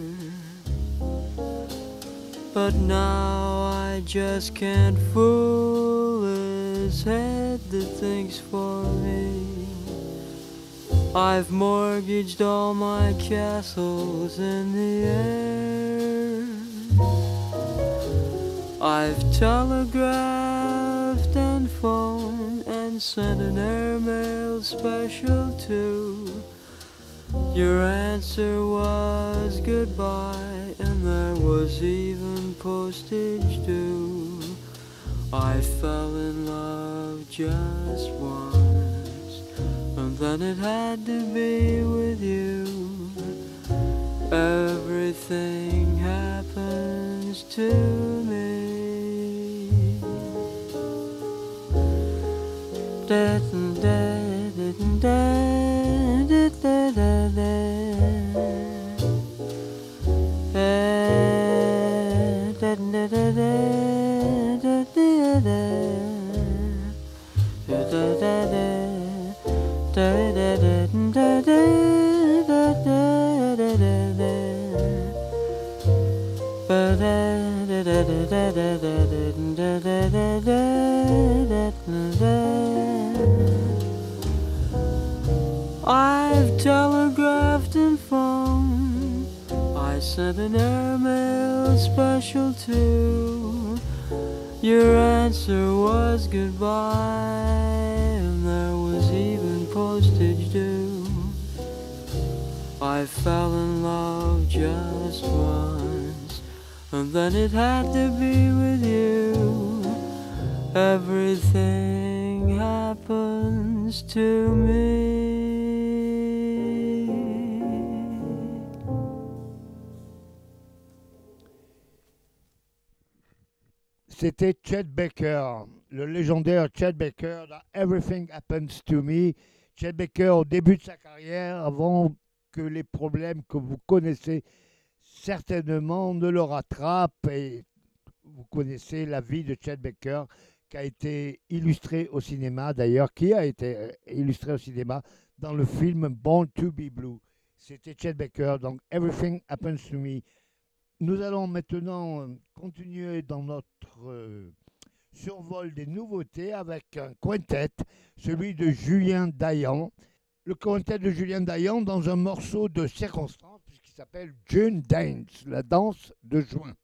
But now I just can't fool his head that thinks for me. I've mortgaged all my castles in the air. I've telegraphed and phoned and sent an airmail special too. Your answer was goodbye, and there was even postage due. I fell in love just once, and then it had to be with you. Everything happens to me. Da, da, da, da, da, da, da, da. Da, da, da, da, I've telegraphed and phoned. I sent an airmail special too. Your answer was goodbye, and there was even postage due. I fell in love just once, and then it had to be with you. Everything happens to me. C'était Chet Baker, le légendaire Chet Baker dans Everything Happens to Me. Chet Baker au début de sa carrière, avant que les problèmes que vous connaissez certainement ne le rattrapent. Et vous connaissez la vie de Chet Baker qui a été illustrée au cinéma, d'ailleurs, qui a été euh, illustré au cinéma dans le film Born to be Blue. C'était Chet Baker, donc Everything Happens to Me. Nous allons maintenant euh, continuer dans notre euh, survol des nouveautés avec un quintet, celui de Julien Dayan. Le quintet de Julien Dayan dans un morceau de circonstance, puisqu'il s'appelle June Dance, la danse de juin.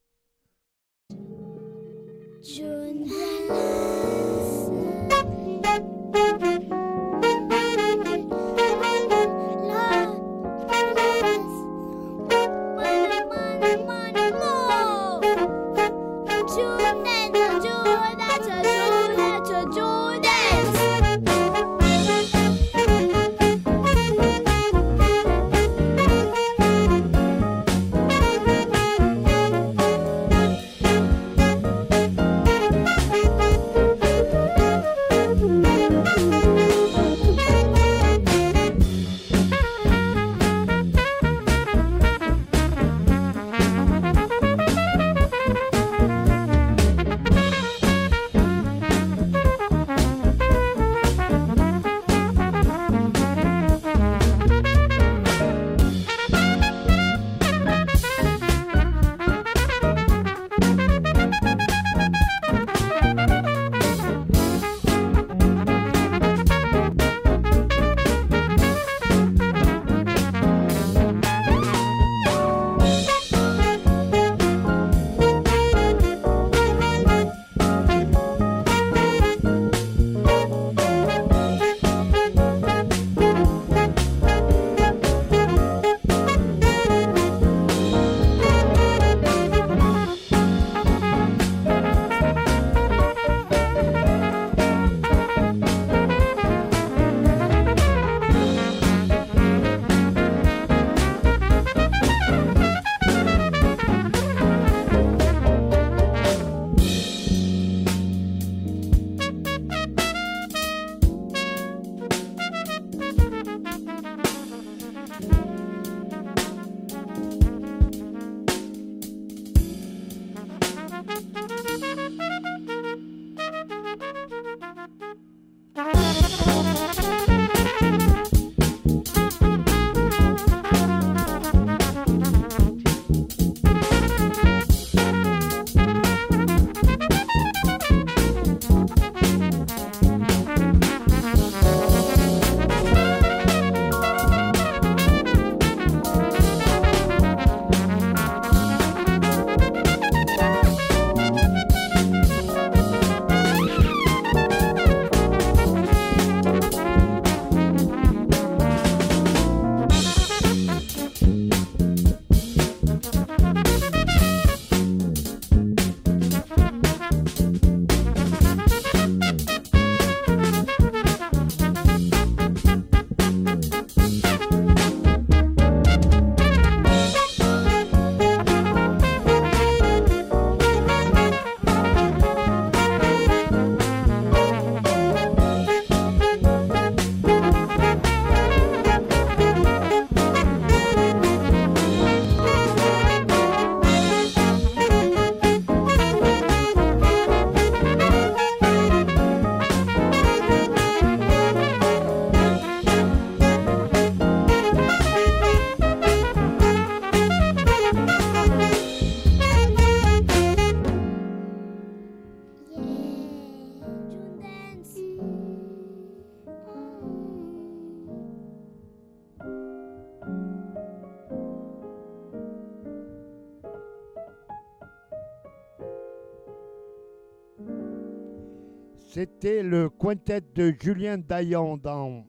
Le quintet de Julien Dayan dans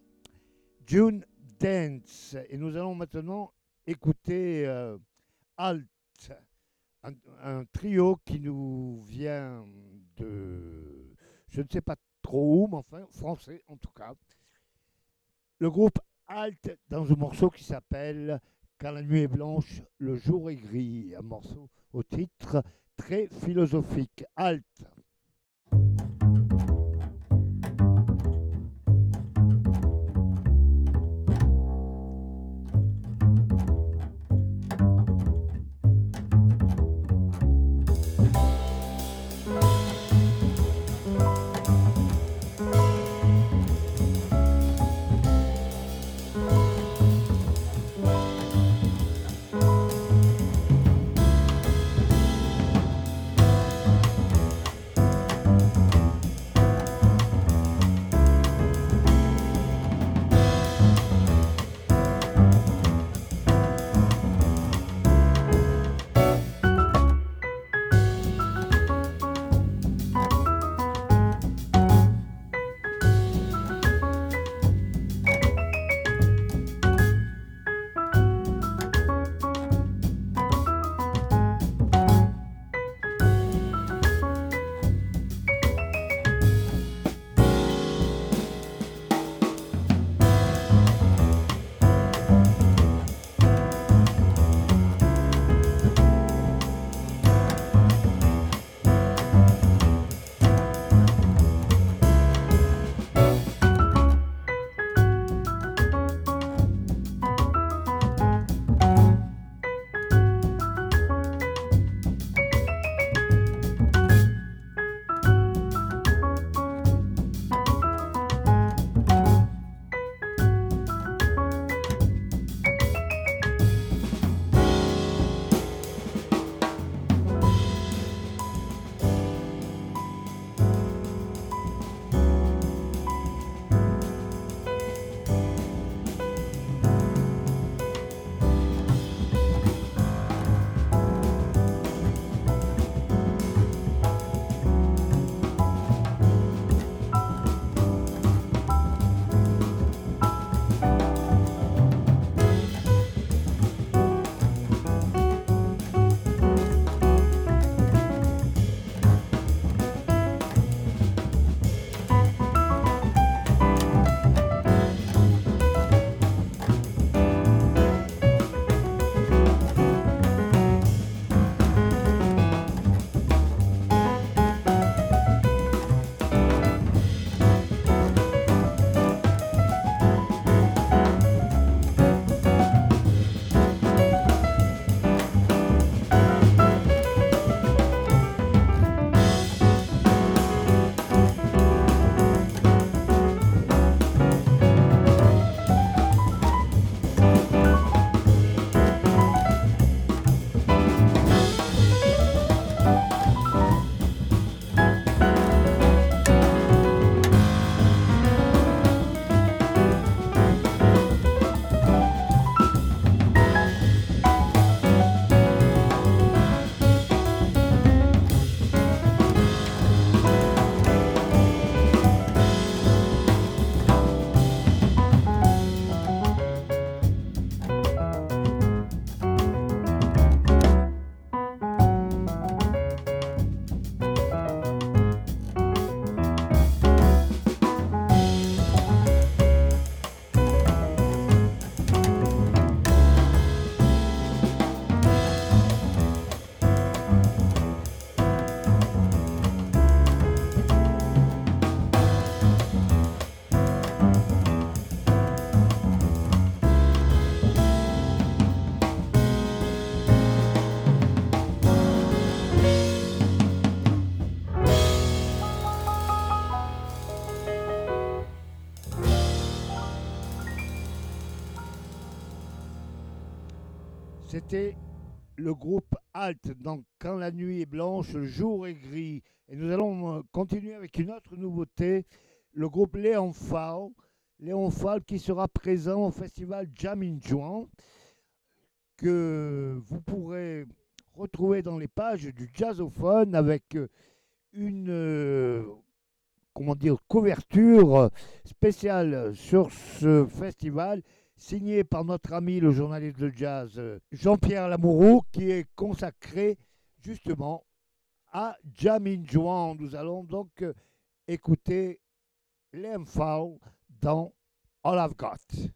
June Dance. Et nous allons maintenant écouter euh, Alt, un, un trio qui nous vient de, je ne sais pas trop où, mais enfin français en tout cas. Le groupe Alt dans un morceau qui s'appelle Quand la nuit est blanche, le jour est gris. Un morceau au titre très philosophique. Alt. C'était le groupe Alt dans Quand la nuit est blanche, le jour est gris. Et nous allons euh, continuer avec une autre nouveauté, le groupe Léon Fall. Léon Fall qui sera présent au festival Jam in que vous pourrez retrouver dans les pages du Jazzophone avec euh, une euh, comment dire, couverture spéciale sur ce festival signé par notre ami le journaliste de jazz euh, Jean-Pierre Lamoureux, qui est consacré justement à Jamin Juan. Nous allons donc euh, écouter l'Emphal dans All I've Got.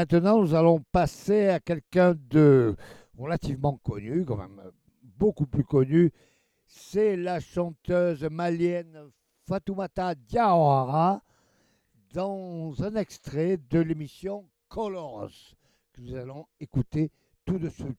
Maintenant, nous allons passer à quelqu'un de relativement connu, quand même beaucoup plus connu. C'est la chanteuse malienne Fatoumata Diawara dans un extrait de l'émission Colors que nous allons écouter tout de suite.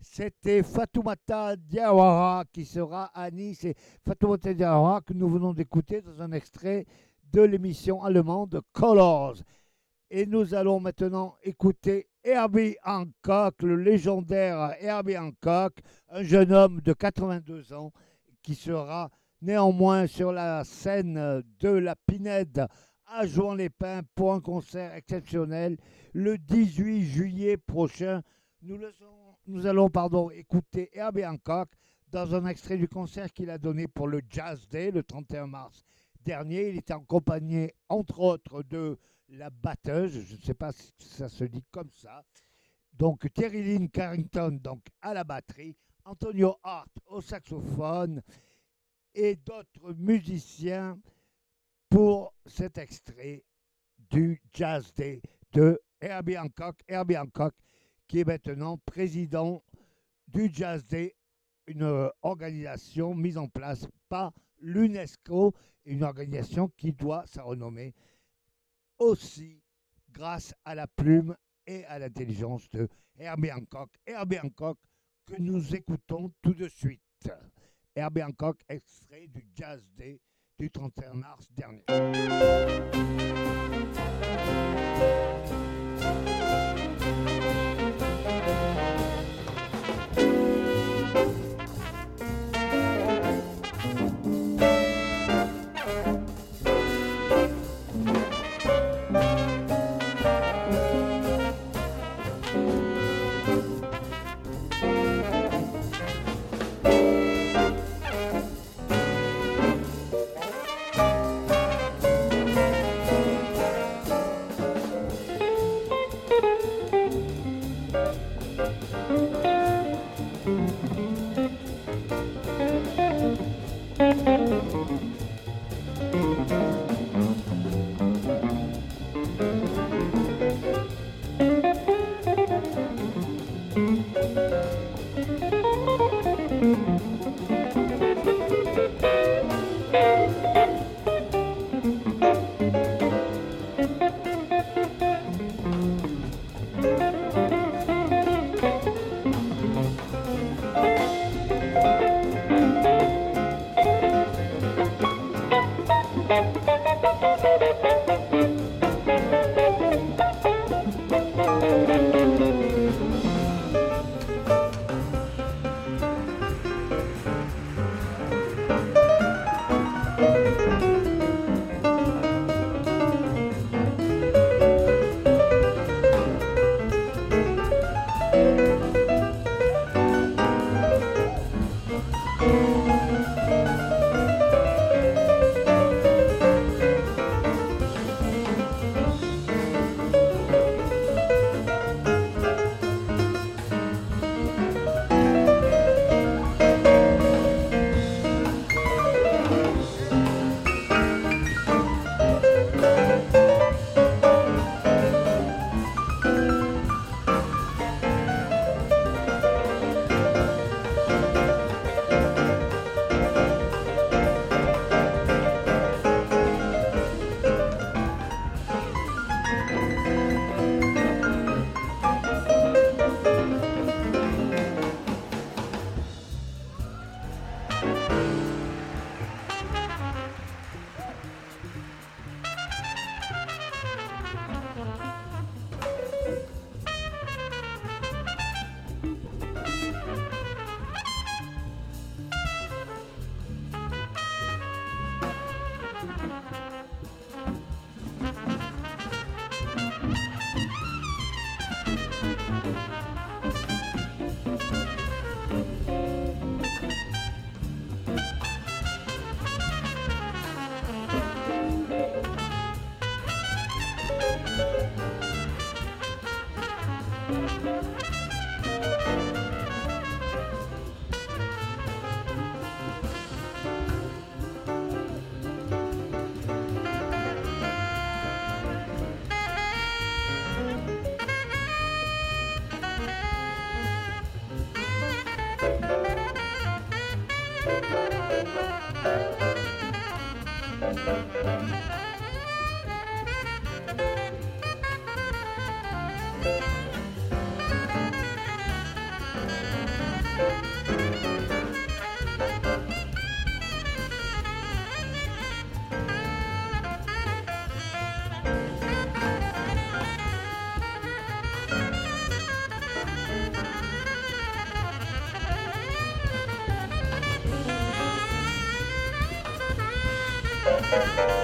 C'était Fatoumata Diawara qui sera à Nice. Et Fatoumata Diawara que nous venons d'écouter dans un extrait de l'émission allemande Colors. Et nous allons maintenant écouter Herbie Hancock, le légendaire Herbie Hancock, un jeune homme de 82 ans qui sera néanmoins sur la scène de la Pinède à Jouan-les-Pins pour un concert exceptionnel le 18 juillet prochain. Nous, allons écouter Herbie Hancock dans un extrait du concert qu'il a donné pour le Jazz Day le 31 mars dernier. Il était accompagné, entre autres, de la batteuse, je ne sais pas si ça se dit comme ça, donc Terry Lynn Carrington donc, à la batterie, Antonio Hart au saxophone et d'autres musiciens pour cet extrait du Jazz Day de Herbie Hancock. Herbie Hancock, qui est maintenant président du Jazz Day, une euh, organisation mise en place par l'UNESCO, une organisation qui doit sa renommée aussi grâce à la plume et à l'intelligence de Herbie Hancock. Herbie Hancock que nous écoutons tout de suite. Herbie Hancock, extrait du Jazz Day du 31 mars dernier. Bye.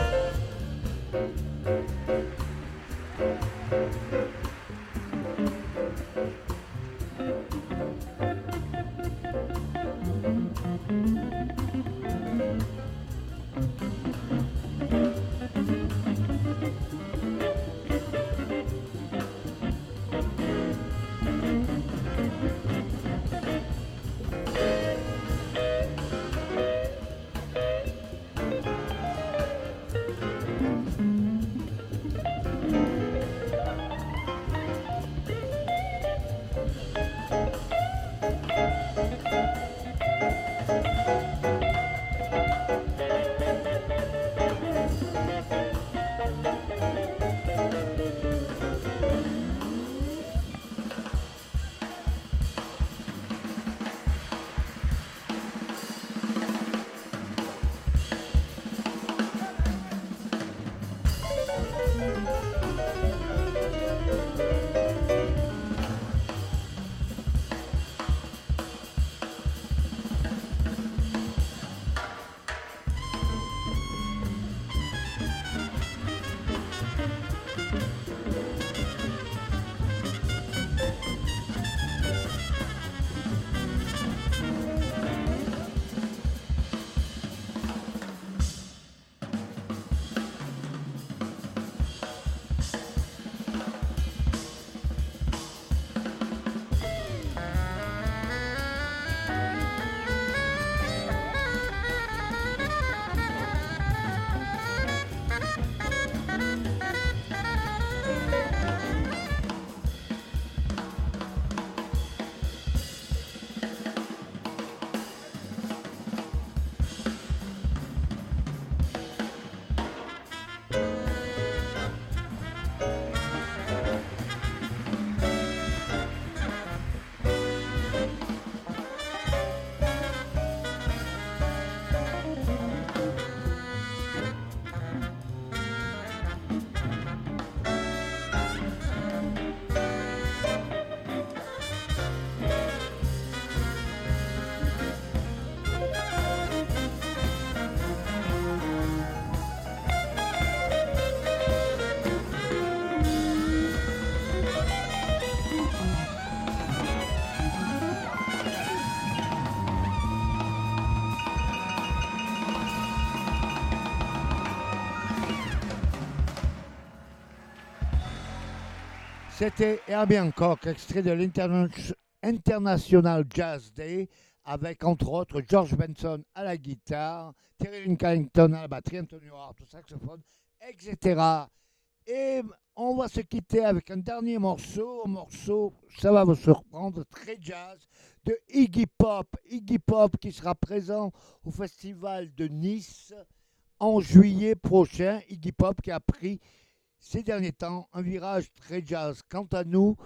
C'était Herbie Hancock, extrait de l'Interna- International Jazz Day, avec entre autres George Benson à la guitare, Terry Carrington à la batterie, Antonio Hart au saxophone, etc. Et on va se quitter avec un dernier morceau, un morceau, ça va vous surprendre, très jazz, de Iggy Pop. Iggy Pop qui sera présent au festival de Nice en juillet prochain. Iggy Pop qui a pris ces derniers temps un virage très jazz. Quant à nous,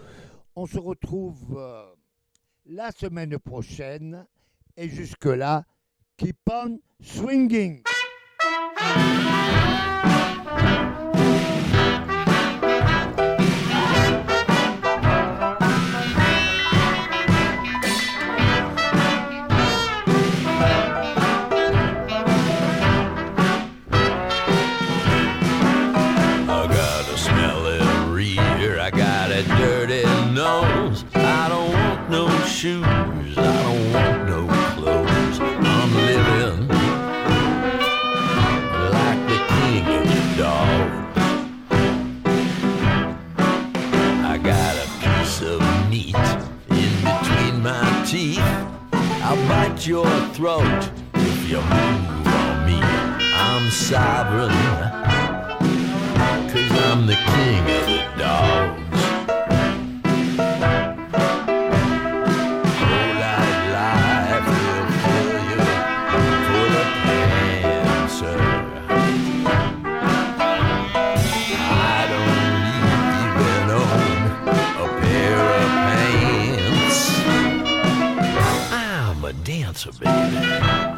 on se retrouve euh, la semaine prochaine et jusque-là, keep on swinging. Your throat if you move on me. I'm sovereign. Cause I'm the king of the dogs. Dancer, baby.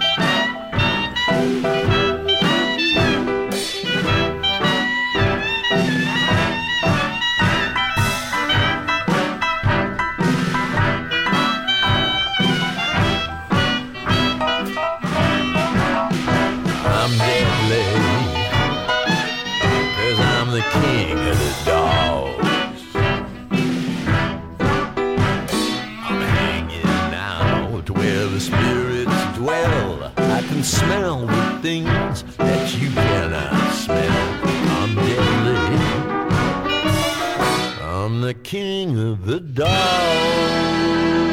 Things that you cannot smell. I'm deadly. I'm the king of the dogs.